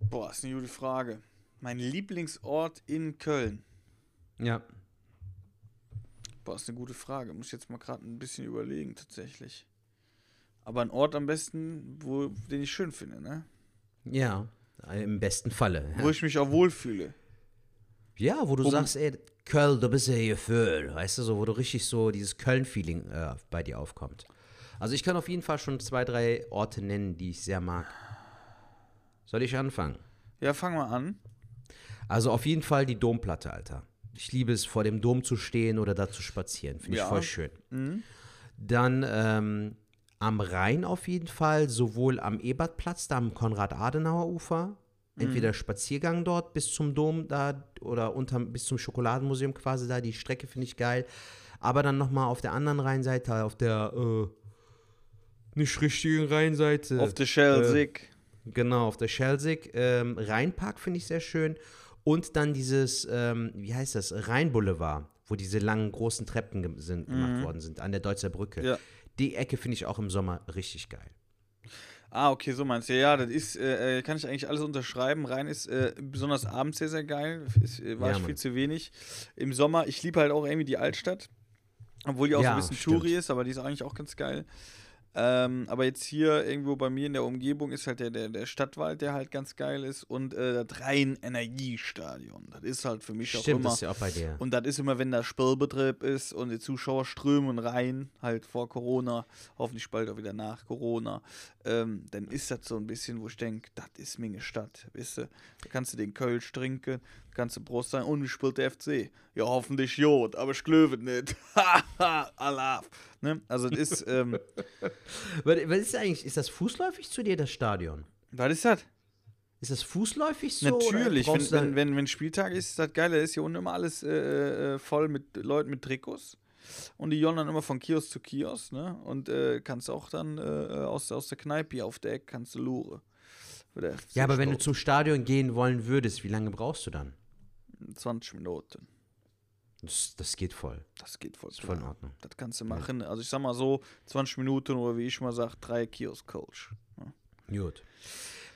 Boah, ist eine gute Frage. Mein Lieblingsort in Köln. Ja. Boah, ist eine gute Frage. Muss ich jetzt mal gerade ein bisschen überlegen, tatsächlich. Aber ein Ort am besten, wo, den ich schön finde, ne? Ja, im besten Falle. Wo ich mich auch wohlfühle. Ja, wo du Wo- sagst, ey, Köln, du bist ja hier für, weißt du, so, wo du richtig so dieses Köln-Feeling äh, bei dir aufkommt. Also ich kann auf jeden Fall schon zwei, drei Orte nennen, die ich sehr mag. Soll ich anfangen? Ja, fang mal an. Also auf jeden Fall die Domplatte, Alter. Ich liebe es, vor dem Dom zu stehen oder da zu spazieren. Finde ich Ja. voll schön. Mhm. Dann ähm, am Rhein auf jeden Fall, sowohl am Ebertplatz, da am Konrad-Adenauer-Ufer, entweder Spaziergang dort bis zum Dom da oder unterm, bis zum Schokoladenmuseum quasi da, die Strecke finde ich geil. Aber dann nochmal auf der anderen Rheinseite, auf der äh, nicht richtigen Rheinseite. Auf der Schelsig. Genau, auf der Schelsig. Ähm, Rheinpark finde ich sehr schön. Und dann dieses, ähm, wie heißt das, Rheinboulevard, wo diese langen, großen Treppen sind, gemacht worden sind, an der Deutzer Brücke. Ja. Die Ecke finde ich auch im Sommer richtig geil. Ah, okay, so meinst du. Ja, ja, das ist, äh, äh, kann ich eigentlich alles unterschreiben. Rhein ist äh, besonders abends sehr, sehr geil. Ist, äh, war Ja, ich Mann. viel zu wenig. Im Sommer, ich liebe halt auch irgendwie die Altstadt. Obwohl die auch so Ja, ein bisschen stimmt. Touri ist, aber die ist eigentlich auch ganz geil. Ähm, aber jetzt hier irgendwo bei mir in der Umgebung ist halt der, der, der Stadtwald, der halt ganz geil ist und äh, das Rhein-Energiestadion. Das ist halt für mich auch Stimmt, immer. das ist ja auch bei dir. Und das ist immer, wenn da Spielbetrieb ist und die Zuschauer strömen rein, halt vor Corona, hoffentlich bald auch wieder nach Corona, ähm, dann ist das so ein bisschen, wo ich denke, das ist meine Stadt, weißt du? Da kannst du den Kölsch trinken, kannst du Brust sein der FC? Ja, hoffentlich Jod, aber ich glaube nicht. Haha, Allah. Ne? Also, das ist, ähm, Was ist eigentlich, ist das fußläufig zu dir, das Stadion? was ist das? Ist das fußläufig so? Natürlich, wenn, wenn, wenn, wenn Spieltag ist, ist das geil. Da ist hier unten immer alles äh, äh, voll mit Leuten mit Trikots. Und die jonnen dann immer von Kiosk zu Kiosk, ne? Und äh, kannst auch dann äh, aus, aus der Kneipe hier auf der Ecke kannst du lure. Ja, aber wenn du zum Stadion gehen wollen würdest, wie lange brauchst du dann? 20 Minuten. Das, das geht voll. Das geht voll Ist voll in. Ordnung. Das kannst du machen. Also ich sag mal so, 20 Minuten oder wie ich mal sag, drei Kiosk-Coach. Gut.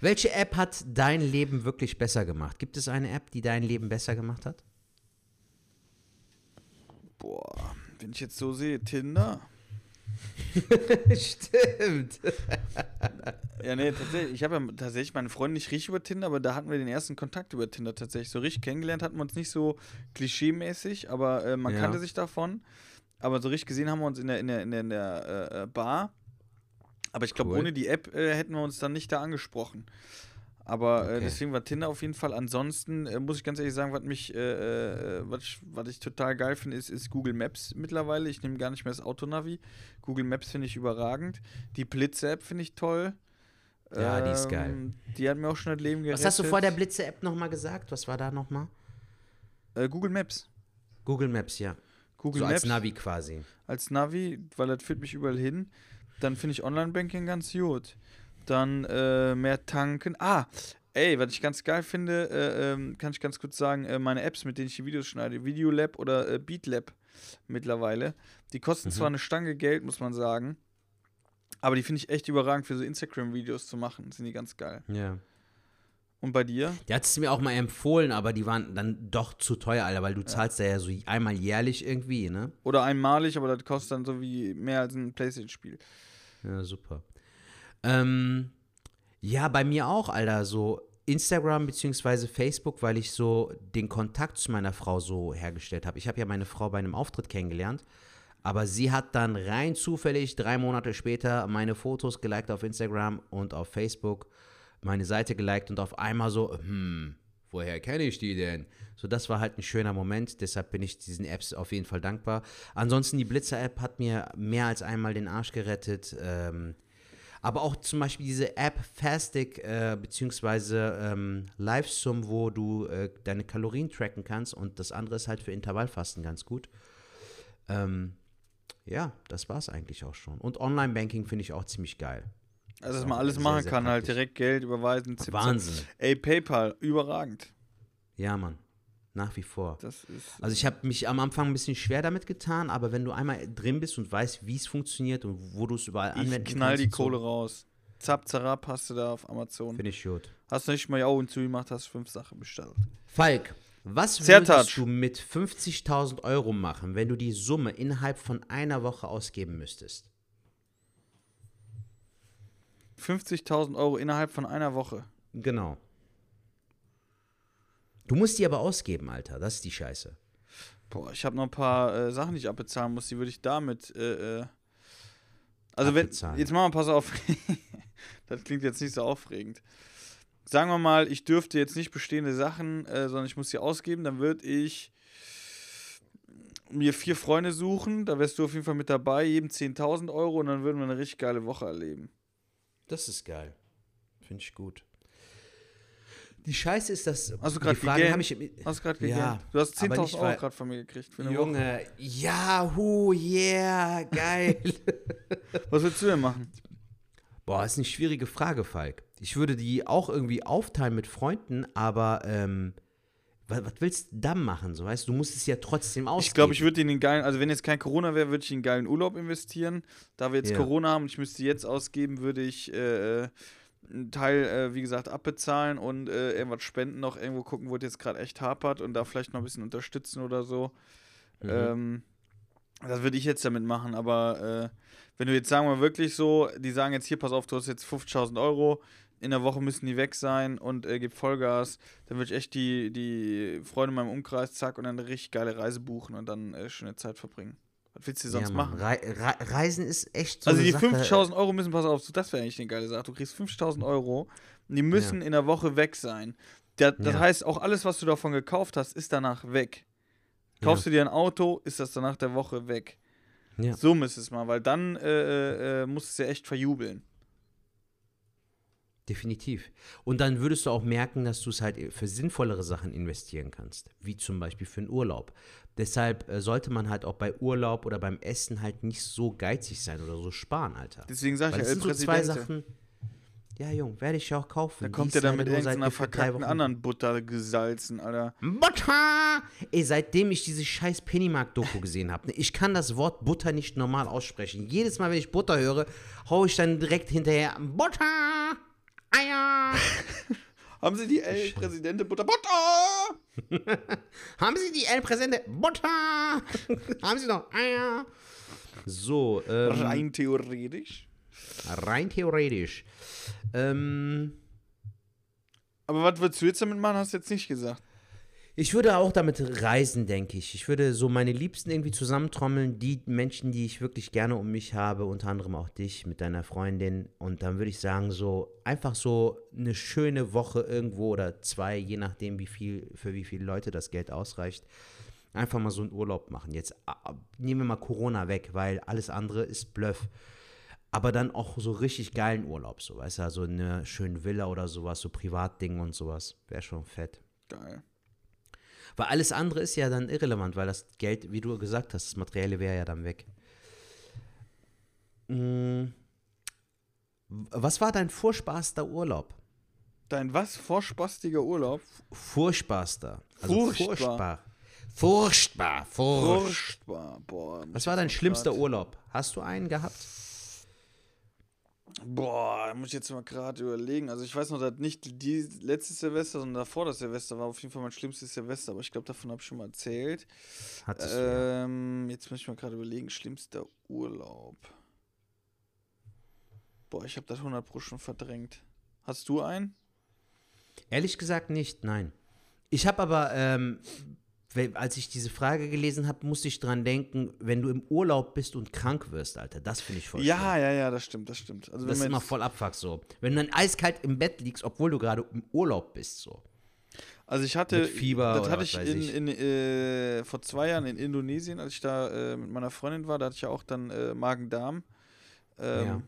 Welche App hat dein Leben wirklich besser gemacht? Gibt es eine App, die dein Leben besser gemacht hat? Boah, wenn ich jetzt so sehe, Tinder. Stimmt. Ja, nee, tatsächlich. Ich habe ja tatsächlich meine Freundin nicht richtig über Tinder, aber da hatten wir den ersten Kontakt über Tinder tatsächlich. So richtig kennengelernt hatten wir uns nicht so klischeemäßig, aber äh, man Ja. kannte sich davon. Aber so richtig gesehen haben wir uns in der, in der, in der, in der äh, äh, Bar. Aber ich glaube, Cool. ohne die App äh, hätten wir uns dann nicht da angesprochen. Aber äh, Okay. deswegen war Tinder auf jeden Fall. Ansonsten äh, muss ich ganz ehrlich sagen, was mich, äh, äh, was ich, was ich total geil finde, ist, ist Google Maps mittlerweile. Ich nehme gar nicht mehr das Autonavi. Google Maps finde ich überragend. Die Blitze-App finde ich toll. Ja, die ist geil. Ähm, Die hat mir auch schon das Leben gerettet. Was hast du vor der Blitze-App nochmal gesagt? Was war da nochmal? Äh, Google Maps. Google Maps, ja. Google so Maps als Navi quasi. als Navi, weil das führt mich überall hin. Dann finde ich Online-Banking ganz gut. Dann äh, mehr tanken. Ah, ey, was ich ganz geil finde, äh, ähm, kann ich ganz kurz sagen, äh, meine Apps, mit denen ich die Videos schneide, Videolab oder äh, Beatlab mittlerweile, die kosten zwar eine Stange Geld, muss man sagen, aber die finde ich echt überragend für so Instagram-Videos zu machen. Sind die ganz geil. Ja. Und bei dir? Der hat es mir auch mal empfohlen, aber die waren dann doch zu teuer, Alter, weil du zahlst da ja so einmal jährlich irgendwie, ne? Oder einmalig, aber das kostet dann so wie mehr als ein Playstation-Spiel. Ja, super. Ähm, ja, bei mir auch, Alter, so Instagram beziehungsweise Facebook, weil ich so den Kontakt zu meiner Frau so hergestellt habe. Ich habe ja meine Frau bei einem Auftritt kennengelernt, aber sie hat dann rein zufällig drei Monate später meine Fotos geliked auf Instagram und auf Facebook, meine Seite geliked und auf einmal so, hm, woher kenne ich die denn? So, das war halt ein schöner Moment, deshalb bin ich diesen Apps auf jeden Fall dankbar. Ansonsten, die Blitzer-App hat mir mehr als einmal den Arsch gerettet. Ähm, aber auch zum Beispiel diese App Fastic äh, beziehungsweise ähm, Livesum, wo du äh, deine Kalorien tracken kannst und das andere ist halt für Intervallfasten ganz gut. Ähm, ja, das war es eigentlich auch schon. Und Online-Banking finde ich auch ziemlich geil. Also, dass man alles sehr, machen sehr kann, halt praktisch. direkt Geld überweisen. zip. Wahnsinn. Ey, PayPal, überragend. Ja, Mann. Nach wie vor. Das ist. Also ich habe mich am Anfang ein bisschen schwer damit getan, aber wenn du einmal drin bist und weißt, wie es funktioniert und wo du es überall ich anwenden knall kannst, die und so, Kohle raus. Zap, zarab hast du da auf Amazon. Finde ich gut. Hast du nicht mal Augen zugemacht, hast fünf Sachen bestellt. Falk, was Sehr würdest du mit 50.000 Euro machen, wenn du die Summe innerhalb von einer Woche ausgeben müsstest? 50.000 Euro innerhalb von einer Woche. Genau. Du musst die aber ausgeben, Alter. Das ist die Scheiße. Boah, ich habe noch ein paar äh, Sachen, die ich abbezahlen muss. Die würde ich damit. Äh, äh also, wenn. Abbezahlen. Jetzt machen wir pass auf. das klingt jetzt nicht so aufregend. Sagen wir mal, ich dürfte jetzt nicht bestehende Sachen, äh, sondern ich muss sie ausgeben. Dann würde ich mir vier Freunde suchen. Da wärst du auf jeden Fall mit dabei. Jedem 10.000 Euro und dann würden wir eine richtig geile Woche erleben. Das ist geil. Finde ich gut. Die Scheiße ist, dass. Hast du die gerade habe ich. Hast du gerade Ja, gegeben? Du hast aber 10.000 nicht, Euro gerade von mir gekriegt für eine Woche. Junge, Yahoo, yeah, geil. Was würdest du denn machen? Boah, ist eine schwierige Frage, Falk. Ich würde die auch irgendwie aufteilen mit Freunden, aber ähm, was, was willst du dann machen? So, weißt du, du musst es ja trotzdem ausgeben. Ich glaube, ich würde in den geilen, also wenn jetzt kein Corona wäre, würde ich in einen geilen Urlaub investieren. Da wir jetzt Ja. Corona haben und ich müsste jetzt ausgeben, würde ich äh, einen Teil, äh, wie gesagt, abbezahlen und äh, irgendwas spenden, noch irgendwo gucken, wo es jetzt gerade echt hapert und da vielleicht noch ein bisschen unterstützen oder so. Mhm. Ähm, Das würde ich jetzt damit machen, aber äh, wenn du jetzt sagen wir wirklich so, die sagen jetzt hier, pass auf, du hast jetzt 50.000 Euro, in der Woche müssen die weg sein und äh, gib Vollgas, dann würde ich echt die, die Freunde in meinem Umkreis, zack, und dann eine richtig geile Reise buchen und dann äh, schöne Zeit verbringen. Was willst du sonst ja, Mann, machen? Rei Rei Reisen ist echt so Also eine die Sache. 50.000 Euro müssen, pass auf, das wäre eigentlich eine geile Sache. Du kriegst 50.000 Euro und die müssen in der Woche weg sein. Das, das Ja. heißt, auch alles, was du davon gekauft hast, ist danach weg. Kaufst du dir ein Auto, ist das danach der Woche weg. Ja. So müsste es mal, weil dann äh, äh, musst du es ja echt verjubeln. Definitiv. Und dann würdest du auch merken, dass du es halt für sinnvollere Sachen investieren kannst, wie zum Beispiel für einen Urlaub. Deshalb äh, sollte man halt auch bei Urlaub oder beim Essen halt nicht so geizig sein oder so sparen, Alter. Deswegen sage ich ja, sind El so zwei. Sachen. Ja, Jung, werde ich ja auch kaufen. Da kommt der dann mit irgendeiner verkackten anderen Butter gesalzen, Alter. Butter! Ey, seitdem ich diese scheiß Pennymark-Doku gesehen habe, ne, ich kann das Wort Butter nicht normal aussprechen. Jedes Mal, wenn ich Butter höre, hau ich dann direkt hinterher Butter! Eier! Haben sie die El Präsidente Butter? Butter! Haben Sie die El-Präsente? Butter! Haben Sie noch Eier? So, ähm, rein, Rein theoretisch. theoretisch. Ähm, Aber was würdest du jetzt damit machen, hast du jetzt nicht gesagt. Ich würde auch damit reisen, denke ich. Ich würde so meine Liebsten irgendwie zusammentrommeln, die Menschen, die ich wirklich gerne um mich habe, unter anderem auch dich mit deiner Freundin. Und dann würde ich sagen, so einfach so eine schöne Woche irgendwo oder zwei, je nachdem, wie viel, für wie viele Leute das Geld ausreicht. Einfach mal so einen Urlaub machen. Jetzt nehmen wir mal Corona weg, weil alles andere ist Bluff. Aber dann auch so richtig geilen Urlaub, so, weißt du, so eine schöne Villa oder sowas, so Privatding und sowas. Wäre schon fett. Geil. Weil alles andere ist ja dann irrelevant, weil das Geld, wie du gesagt hast, das Materielle wäre ja dann weg. Mm. Was war dein furchtbarster Urlaub? Dein was? Vorspastiger Urlaub? Furchtbarster. Furchtbar. furchtbar. Furchtbar. Furcht. Furchtbar. Boah. Was war dein schlimmster Urlaub? Hast du einen gehabt? Boah, da muss ich jetzt mal gerade überlegen. Also ich weiß noch, dass nicht die letzte Silvester, sondern davor das Silvester war auf jeden Fall mein schlimmstes Silvester, aber ich glaube, davon habe ich schon mal erzählt. Hattest du. Ähm, jetzt muss ich mal gerade überlegen, schlimmster Urlaub. Boah, ich habe das 100 Pro schon verdrängt. Hast du einen? Ehrlich gesagt nicht, nein. Ich habe aber, ähm, als ich diese Frage gelesen habe, musste ich dran denken, wenn du im Urlaub bist und krank wirst, Alter, das finde ich voll schlimm. Ja, ja, ja, das stimmt, das stimmt. Also Das ist immer voll abfuck so. Wenn du dann eiskalt im Bett liegst, obwohl du gerade im Urlaub bist, so. Also ich hatte Mit Fieber das hatte ich in, in äh, vor zwei Jahren in Indonesien, als ich da äh, mit meiner Freundin war, da hatte ich ja auch dann äh, Magen-Darm. Ähm, Ja.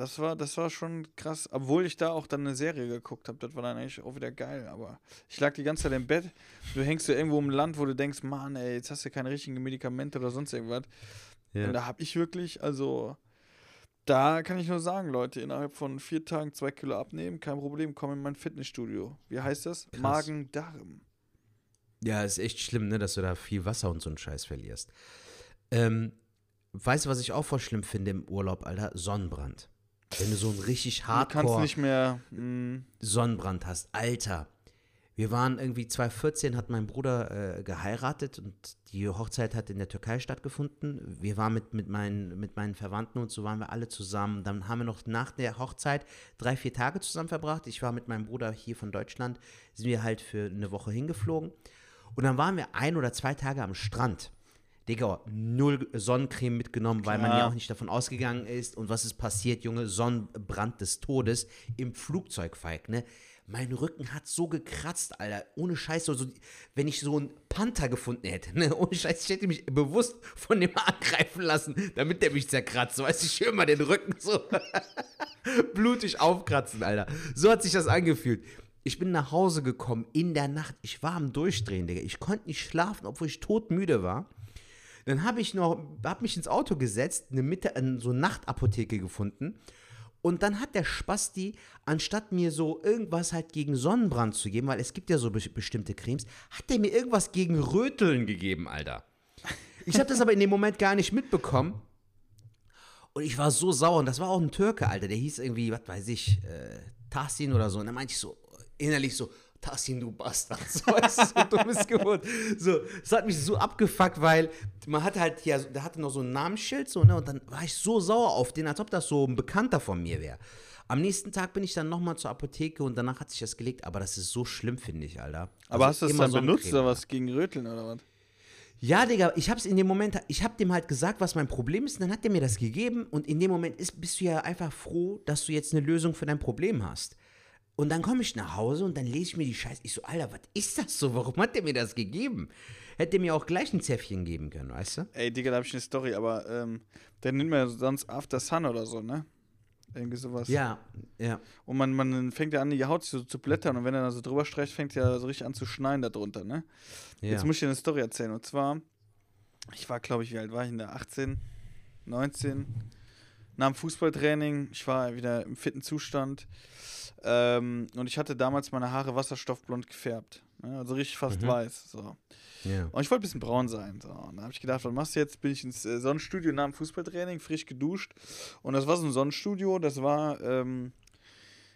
Das war, das war schon krass, obwohl ich da auch dann eine Serie geguckt habe. Das war dann eigentlich auch wieder geil. Aber ich lag die ganze Zeit im Bett. Du hängst so irgendwo im Land, wo du denkst, Mann, ey, jetzt hast du keine richtigen Medikamente oder sonst irgendwas. Und da habe ich wirklich, also, da kann ich nur sagen, Leute, innerhalb von vier Tagen zwei Kilo abnehmen, kein Problem, komm in mein Fitnessstudio. Wie heißt das? Magen-Darm. Ja, ist echt schlimm, ne, dass du da viel Wasser und so einen Scheiß verlierst. Ähm, weißt du, was ich auch voll schlimm finde im Urlaub, Alter? Sonnenbrand. Wenn du so einen richtig hardcore nicht mehr. Mh, Sonnenbrand hast. Alter. Wir waren irgendwie 2014, hat mein Bruder äh, geheiratet und die Hochzeit hat in der Türkei stattgefunden. Wir waren mit, mit, meinen, mit meinen Verwandten und so waren wir alle zusammen. Dann haben wir noch nach der Hochzeit drei, vier Tage zusammen verbracht. Ich war mit meinem Bruder hier von Deutschland, sind wir halt für eine Woche hingeflogen. Und dann waren wir ein oder zwei Tage am Strand. Digga, null Sonnencreme mitgenommen, weil man Klar. ja auch nicht davon ausgegangen ist. Und was ist passiert, Junge? Sonnenbrand des Todes im Flugzeug, Falk, ne? Mein Rücken hat so gekratzt, Alter. Ohne Scheiß, so, so, wenn ich so einen Panther gefunden hätte, ne? Ohne Scheiß, ich hätte mich bewusst von dem angreifen lassen, damit der mich zerkratzt. So, weißt du, schön mal den Rücken so blutig aufkratzen, Alter. So hat sich das angefühlt. Ich bin nach Hause gekommen in der Nacht. Ich war am Durchdrehen, Digga. Ich konnte nicht schlafen, obwohl ich todmüde war. Dann habe ich noch, habe mich ins Auto gesetzt, eine Mitte, äh, so eine Nachtapotheke gefunden. Und dann hat der Spasti, anstatt mir so irgendwas halt gegen Sonnenbrand zu geben, weil es gibt ja so be bestimmte Cremes, hat der mir irgendwas gegen Röteln gegeben, Alter. Ich habe das aber in dem Moment gar nicht mitbekommen. Und ich war so sauer. Und das war auch ein Türke, Alter. Der hieß irgendwie, was weiß ich, äh, Tassin oder so. Und dann meinte ich so, innerlich so, Tassin, du Bastard. So, weißt du, so dummes Geburt. So, das hat mich so abgefuckt, weil man hatte halt ja, der hatte noch so ein Namensschild, so, ne? Und dann war ich so sauer auf den, als ob das so ein Bekannter von mir wäre. Am nächsten Tag bin ich dann nochmal zur Apotheke und danach hat sich das gelegt, aber das ist so schlimm, finde ich, Alter. Aber Also hast du es immer dann benutzt oder was gegen Röteln oder was? Ja, Digga, ich hab's in dem Moment, ich hab dem halt gesagt, was mein Problem ist, und dann hat der mir das gegeben und in dem Moment ist, bist du ja einfach froh, dass du jetzt eine Lösung für dein Problem hast. Und dann komme ich nach Hause und dann lese ich mir die Scheiße. Ich so, Alter, was ist das so? Warum hat der mir das gegeben? Hätte mir auch gleich ein Zäpfchen geben können, weißt du? Ey, Digga, da hab ich eine Story, aber ähm, der nimmt mir sonst After Sun oder so, ne? Irgendwie sowas. Ja, ja. Und man, man fängt ja an, die Haut so zu blättern und wenn er da so drüber streicht, fängt ja so richtig an zu schneien darunter, ne? ja. Jetzt muss ich dir eine Story erzählen. Und zwar, ich war, glaube ich, wie alt war ich in der 18, 19? Nach dem Fußballtraining, ich war wieder im fitten Zustand. Ähm, und ich hatte damals meine Haare wasserstoffblond gefärbt. Ne? Also richtig fast Mhm. weiß. So. ja. Und ich wollte ein bisschen braun sein. So. Und da habe ich gedacht, was machst du jetzt? Bin ich ins äh, Sonnenstudio nach dem Fußballtraining, frisch geduscht. Und das war so ein Sonnenstudio, das war ähm,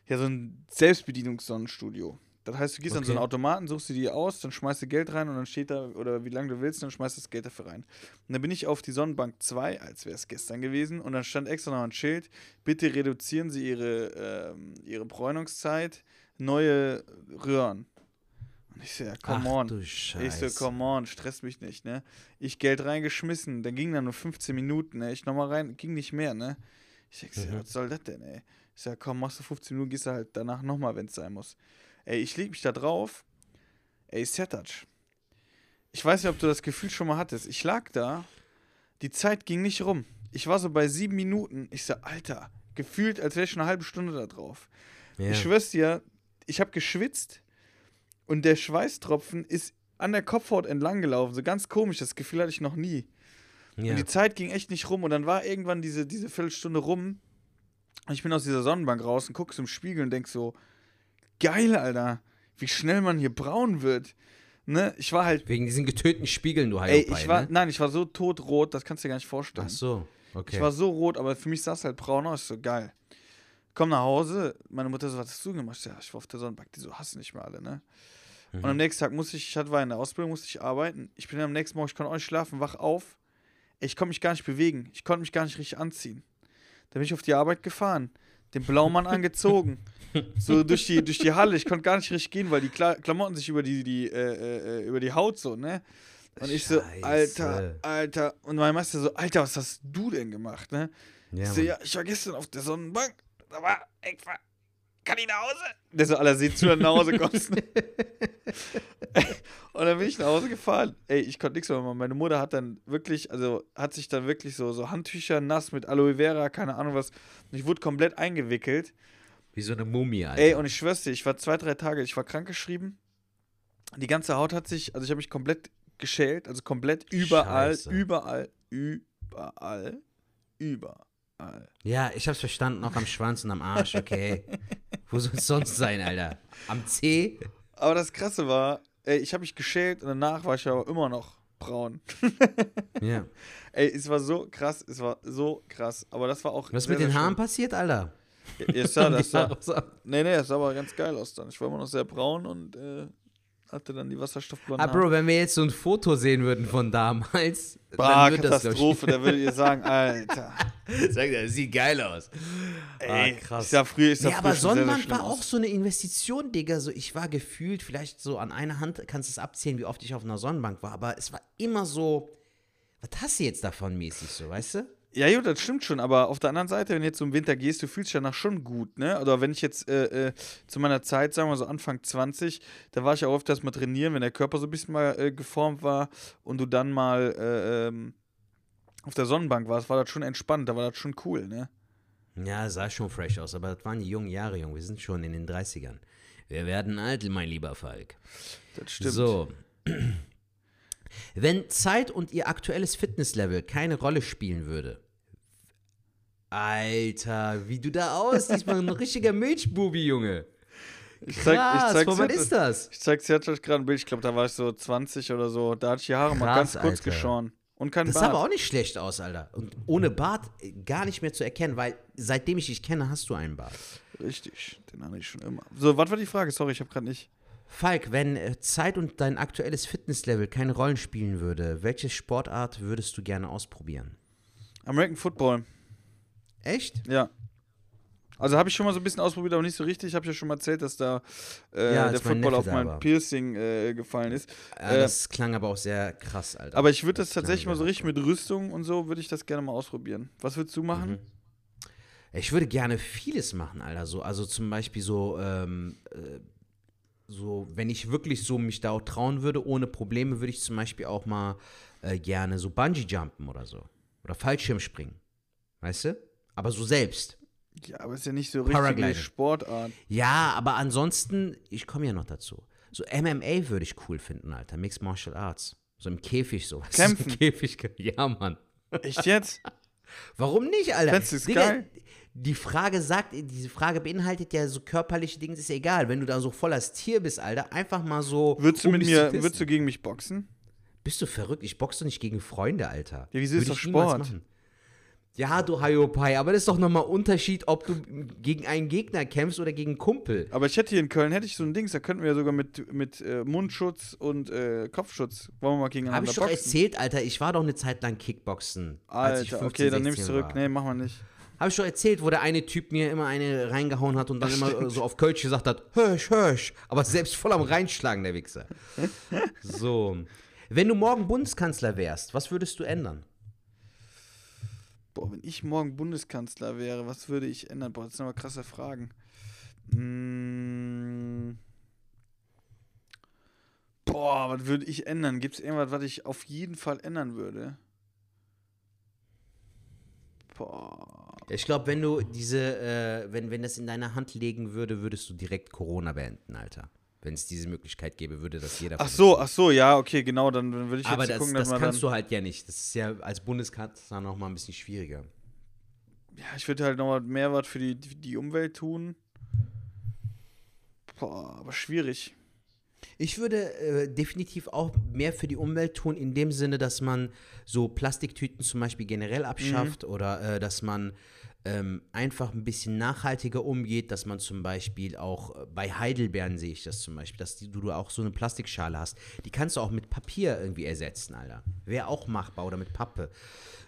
ja so ein Selbstbedienungs-Sonnenstudio. Das heißt, du gehst an so einen Okay. Automaten, suchst dir die aus, dann schmeißt du Geld rein und dann steht da, oder wie lange du willst, dann schmeißt du das Geld dafür rein. Und dann bin ich auf die Sonnenbank 2, als wäre es gestern gewesen, und dann stand extra noch ein Schild, bitte reduzieren Sie Ihre, ähm, ihre Bräunungszeit, neue Röhren. Und ich so, ja, come Ach on. du Ich so, come on, stress mich nicht, ne? Ich Geld reingeschmissen, dann ging dann nur 15 Minuten, ne? Ich nochmal rein, ging nicht mehr, ne? Ich sag, so, Mhm. was soll das denn, ey? Ich sag, komm, machst du 15 Minuten, gehst du halt danach nochmal, wenn es sein muss. Ey, ich leg mich da drauf. Ey, Sertac. Ich weiß nicht, ob du das Gefühl schon mal hattest. Ich lag da, die Zeit ging nicht rum. Ich war so bei sieben Minuten. Ich sag, Alter, gefühlt, als wäre ich schon eine halbe Stunde da drauf. ja. Ich schwör's dir, ich habe geschwitzt und der Schweißtropfen ist an der Kopfhaut entlang gelaufen. So ganz komisch, das Gefühl hatte ich noch nie. ja. Und die Zeit ging echt nicht rum. Und dann war irgendwann diese, diese Viertelstunde rum. Und ich bin aus dieser Sonnenbank raus und guck so im Spiegel und denk so, geil, Alter, wie schnell man hier braun wird. Ne? Ich war halt, Wegen diesen getöteten Spiegeln, du ey, ich war, ne? nein, ich war so totrot, das kannst du dir gar nicht vorstellen. Ach so, okay. Ich war so rot, aber für mich sah es halt braun aus. So geil. Komm nach Hause, meine Mutter so, was hast du gemacht? Ja, ich war auf der Sonnenbank. Die so, hassen nicht mehr alle, ne? Und Mhm. am nächsten Tag musste ich, ich hatte war in der Ausbildung, musste ich arbeiten. Ich bin am nächsten Morgen, ich konnte auch nicht schlafen, wach auf. Ich konnte mich gar nicht bewegen. Ich konnte mich gar nicht richtig anziehen. Da bin ich auf die Arbeit gefahren, den Blaumann angezogen. So durch die, durch die Halle. Ich konnte gar nicht richtig gehen, weil die Kla Klamotten sich über die, die, äh, äh, über die Haut so, ne? Und ich so, Scheiße. Alter, Alter. Und mein Meister so, Alter, was hast du denn gemacht, ne? ja, ich so, Mann. ja, ich war gestern auf der Sonnenbank. Da war, ich war, kann ich nach Hause? Der so, Alter, seht zu, dass du nach Hause kommst. ne? und dann bin ich nach Hause gefahren. Ey, ich konnte nichts mehr machen. Meine Mutter hat dann wirklich, also hat sich dann wirklich so, so Handtücher nass mit Aloe Vera, keine Ahnung was. Und ich wurde komplett eingewickelt. Wie so eine Mumie, Alter. Ey, und ich schwör's dir, ich war zwei, drei Tage, ich war krankgeschrieben. Die ganze Haut hat sich, also ich habe mich komplett geschält, also komplett überall, Scheiße. überall, überall, überall. Ja, ich hab's verstanden, noch am Schwanz und am Arsch, okay. Wo soll es sonst sein, Alter? Am C? Aber das Krasse war, ey, ich habe mich geschält und danach war ich aber immer noch braun. Ja. ey, es war so krass, es war so krass. Aber das war auch. Was ist mit den Haaren passiert, Alter? Ja, es sah, das sah, Haare so- nee, nee, es sah aber ganz geil aus dann. Ich war immer noch sehr braun und äh, hatte dann die wasserstoffblonden Ah, Bro, wenn wir jetzt so ein Foto sehen würden von damals, Bah, dann wird das, Katastrophe, da würdet ihr sagen, Alter. ich, Sag dir, das sieht geil aus. Ey, Ah, krass. Ich sah früher, ich sah Ja, früher aber Sonnenbank war aus. auch so eine Investition, Digga. So, ich war gefühlt, vielleicht so an einer Hand kannst du es abzählen, wie oft ich auf einer Sonnenbank war, aber es war immer so, was hast du jetzt davon mäßig so, weißt du? Ja, gut, das stimmt schon, aber auf der anderen Seite, wenn du jetzt so im Winter gehst, du fühlst dich danach schon gut, ne? Oder wenn ich jetzt äh, äh, zu meiner Zeit, sagen wir so Anfang 20, da war ich ja auch öfters mal trainieren, wenn der Körper so ein bisschen mal äh, geformt war und du dann mal äh, ähm, auf der Sonnenbank warst, war das schon entspannt, da war das schon cool, ne? Ja, sah schon fresh aus, aber das waren die jungen Jahre, Junge. Wir sind schon in den 30ern. Wir werden alt, mein lieber Falk. Das stimmt. So. Wenn Zeit und ihr aktuelles Fitnesslevel keine Rolle spielen würde. Alter, wie du da aussiehst, man ein richtiger Milchbubi, Junge. Ich zeig, Krass, ich zeig's von wann ist das? Ich zeig's dir jetzt gerade ein Bild, ich glaube, da war ich so 20 oder so, da hatte ich die Haare mal Krass, ganz kurz Alter. geschoren. Und kein Das sah Bart. aber auch nicht schlecht aus, Alter. Und ohne Bart äh, gar nicht mehr zu erkennen, weil seitdem ich dich kenne, hast du einen Bart. Richtig, den hatte ich schon immer. So, was war die Frage? Sorry, ich habe gerade nicht. Falk, wenn äh, Zeit und dein aktuelles Fitnesslevel keine Rollen spielen würde, welche Sportart würdest du gerne ausprobieren? American Football. Echt? Ja. Also habe ich schon mal so ein bisschen ausprobiert, aber nicht so richtig. Ich habe ja schon mal erzählt, dass da äh, Ja, der Football auf mein. Piercing äh, gefallen ist. Ja, Äh, das klang aber auch sehr krass, Alter. Aber ich würde das, klang tatsächlich mal so richtig mit Rüstung und so, würde ich das gerne mal ausprobieren. Was würdest du machen? Mhm. Ich würde gerne vieles machen, Alter. So, also zum Beispiel so, ähm, äh, so, wenn ich wirklich so mich da auch trauen würde, ohne Probleme, würde ich zum Beispiel auch mal äh, gerne so Bungee-Jumpen oder so. Oder Fallschirmspringen. Weißt du? Aber so selbst. Ja, aber ist ja nicht so richtige Paragliding. Sportart. Ja, aber ansonsten, ich komme ja noch dazu. So MMA würde ich cool finden, Alter. Mixed Martial Arts. So im Käfig so. weißt du, Kämpfen? Im Käfig. Ja, Mann. Echt jetzt? Warum nicht, Alter? Fändest du's Digga, geil? Die Frage sagt, diese Frage beinhaltet ja so körperliche Dinge, ist egal. Wenn du da so voll als Tier bist, Alter, einfach mal so. Würdest du mit mir, würdest du gegen mich boxen? Bist du verrückt? Ich boxe doch nicht gegen Freunde, Alter. Ja, wieso ist doch Sport? Ja, du Hayopai, aber das ist doch nochmal Unterschied, ob du gegen einen Gegner kämpfst oder gegen einen Kumpel. Aber ich hätte hier in Köln, hätte ich so ein Dings, da könnten wir ja sogar mit, mit äh, Mundschutz und äh, Kopfschutz, wollen wir mal gegeneinander Habe ich doch boxen? erzählt, Alter, ich war doch eine Zeit lang Kickboxen. als ich Alter, 15, okay, dann nehme ich 16 zurück. war. Nee, machen wir nicht. Habe ich schon erzählt, wo der eine Typ mir immer eine reingehauen hat und dann immer so auf Kölsch gesagt hat, hörsch, hörsch. Aber selbst voll am Reinschlagen, der Wichser. So. Wenn du morgen Bundeskanzler wärst, was würdest du ändern? Boah, wenn ich morgen Bundeskanzler wäre, was würde ich ändern? Boah, das sind aber krasse Fragen. Mm. Boah, was würde ich ändern? Gibt es irgendwas, was ich auf jeden Fall ändern würde? Boah. Ich glaube, wenn du diese, äh, wenn, wenn das in deiner Hand liegen würde, würdest du direkt Corona beenden, Alter. Wenn es diese Möglichkeit gäbe, würde das jeder Ach so, ach so, ja, okay, genau, dann, dann würde ich uns- Aber jetzt das, gucken, das dass man kannst du halt ja nicht. Das ist ja als Bundeskanzler noch mal ein bisschen schwieriger. Ja, ich würde halt noch mal mehr was für die, die die Umwelt tun. Boah, aber schwierig. Ich würde äh, definitiv auch mehr für die Umwelt tun, in dem Sinne, dass man so Plastiktüten zum Beispiel generell abschafft oder äh, dass man ähm, einfach ein bisschen nachhaltiger umgeht, dass man zum Beispiel auch äh, bei Heidelbeeren sehe ich das zum Beispiel, dass die, du, auch so eine Plastikschale hast. Die kannst du auch mit Papier irgendwie ersetzen, Alter. Wäre auch machbar oder mit Pappe.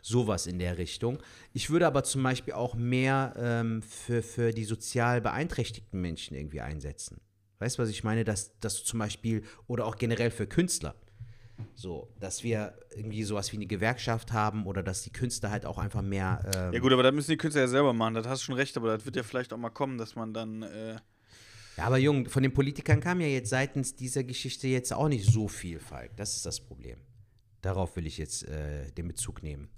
Sowas in der Richtung. Ich würde aber zum Beispiel auch mehr ähm, für, für die sozial beeinträchtigten Menschen irgendwie einsetzen. Weißt du, was ich meine? Dass, dass du zum Beispiel, oder auch generell für Künstler, so, dass wir irgendwie sowas wie eine Gewerkschaft haben oder dass die Künstler halt auch einfach mehr. Ähm, Ja gut, aber das müssen die Künstler ja selber machen, das hast du schon recht, aber das wird ja vielleicht auch mal kommen, dass man dann, äh, Ja, aber Jung, von den Politikern kam ja jetzt seitens dieser Geschichte jetzt auch nicht so viel, Falk. Das ist das Problem. Darauf will ich jetzt äh, den Bezug nehmen.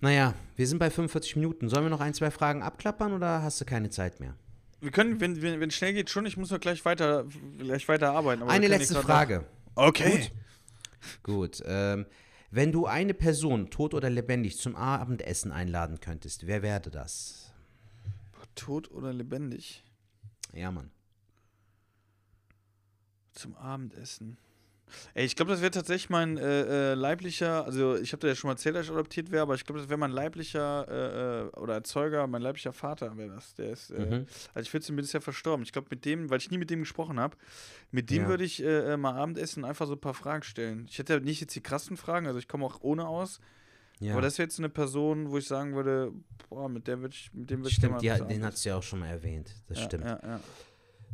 Naja, wir sind bei 45 Minuten. Sollen wir noch ein, zwei Fragen abklappern oder hast du keine Zeit mehr? wir können, wenn es schnell geht, schon, ich muss noch gleich weiter, gleich weiter arbeiten. Eine letzte Frage. noch- Okay. Gut. Ähm, wenn du eine Person, tot oder lebendig, zum Abendessen einladen könntest, wer wäre das? Tot oder lebendig? Ja, Mann. Zum Abendessen. Ey, ich glaube, das wäre tatsächlich mein äh, äh, leiblicher, also ich habe da ja schon mal erzählt, dass ich adoptiert wäre, aber ich glaube, das wäre mein leiblicher äh, äh, oder Erzeuger, mein leiblicher Vater wäre das. Der ist, äh, Mhm. also ich 14 bin, ist ja verstorben. Ich glaube, mit dem, weil ich nie mit dem gesprochen habe, mit dem Ja. würde ich äh, mal Abendessen einfach so ein paar Fragen stellen. Ich hätte ja nicht jetzt die krassen Fragen, also ich komme auch ohne aus, Ja. aber das wäre jetzt eine Person, wo ich sagen würde, boah, mit der würde ich, mit dem würde ich stimmt, was den hast du ja auch schon mal erwähnt. Das ja, stimmt. Ja, ja.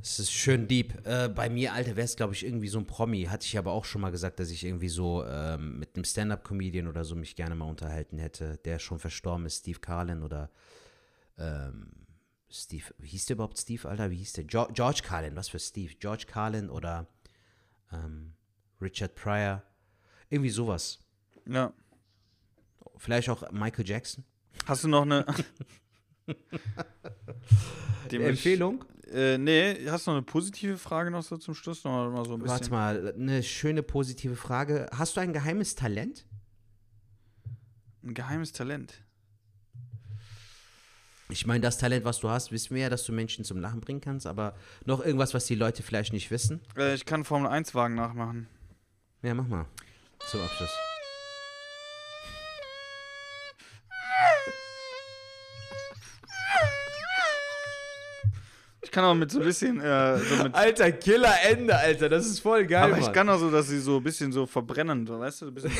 Es ist schön deep. Äh, bei mir, Alter, wäre es, glaube ich, irgendwie so ein Promi. Hatte ich aber auch schon mal gesagt, dass ich irgendwie so ähm, mit einem Stand-Up-Comedian oder so mich gerne mal unterhalten hätte, der schon verstorben ist, Steve Carlin oder ähm, Steve, wie hieß der überhaupt Steve, Alter? Wie hieß der? Jo George Carlin, was für Steve? George Carlin oder ähm, Richard Pryor. Irgendwie sowas. ja. Vielleicht auch Michael Jackson. Hast du noch eine Empfehlung? Äh, nee, hast du noch eine positive Frage noch so zum Schluss? Noch mal, so ein bisschen. Warte mal, eine schöne positive Frage. Hast du ein geheimes Talent? Ein geheimes Talent. Ich meine, das Talent, was du hast, wissen wir ja, dass du Menschen zum Lachen bringen kannst, aber noch irgendwas, was die Leute vielleicht nicht wissen? Äh, ich kann Formel 1 Wagen nachmachen. Ja, mach mal. Zum Abschluss. Kann auch mit so ein bisschen, äh, so mit, Alter, Killer-Ende, Alter. Das ist voll geil, aber Mann. ich kann auch so, dass sie so ein bisschen so verbrennen, so, weißt du, ein bisschen so.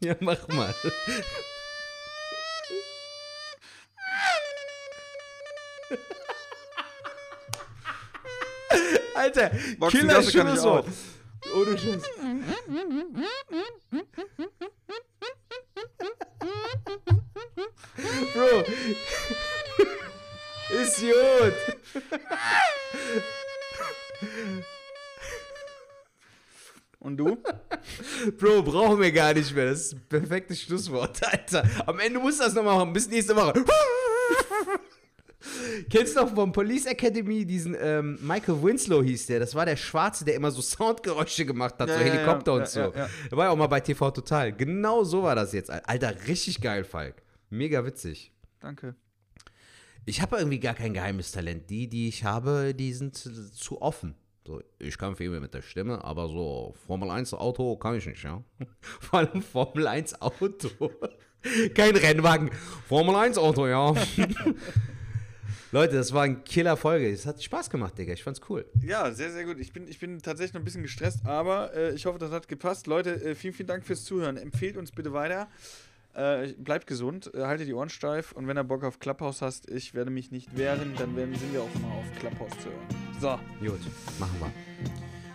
Ja, mach mal. Alter, Boxengasse kann ich Killer-Schlusswort. auch. Ohne Scheiß. Bro. Ist gut. Und du? Bro, brauchen wir gar nicht mehr. Das ist ein perfektes Schlusswort, Alter. Am Ende musst du das nochmal machen. Bis nächste Woche. Kennst du noch vom Police Academy diesen ähm, Michael Winslow hieß der? Das war der Schwarze, der immer so Soundgeräusche gemacht hat, Ja, so Helikopter ja, und ja, so. ja, ja. Der war ja auch mal bei TV Total. Genau so war das jetzt. Alter, richtig geil, Falk. Mega witzig. Danke. Ich habe irgendwie gar kein geheimes Talent. Die, die ich habe, die sind zu, zu offen. So, ich kann viel mit der Stimme, aber so Formel 1 Auto kann ich nicht, ja. Vor allem Formel 1 Auto. Kein Rennwagen. Formel 1 Auto, ja. Leute, das war eine Killer-Folge. Es hat Spaß gemacht, Digga. Ich fand's cool. Ja, sehr, sehr gut. Ich bin, ich bin tatsächlich noch ein bisschen gestresst, aber äh, ich hoffe, das hat gepasst. Leute, äh, vielen, vielen Dank fürs Zuhören. Empfehlt uns bitte weiter. Äh, bleibt gesund, äh, haltet die Ohren steif und wenn ihr Bock auf Clubhouse hast, ich werde mich nicht wehren, dann werden, sind wir auch mal auf Clubhouse zu hören. So, Gut, machen wir.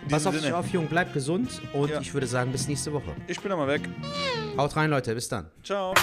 Pass auf dich Sinne. auf, Jung. Bleib gesund. Und Ja. ich würde sagen, bis nächste Woche. Ich bin nochmal weg. Haut rein, Leute. Bis dann. Ciao.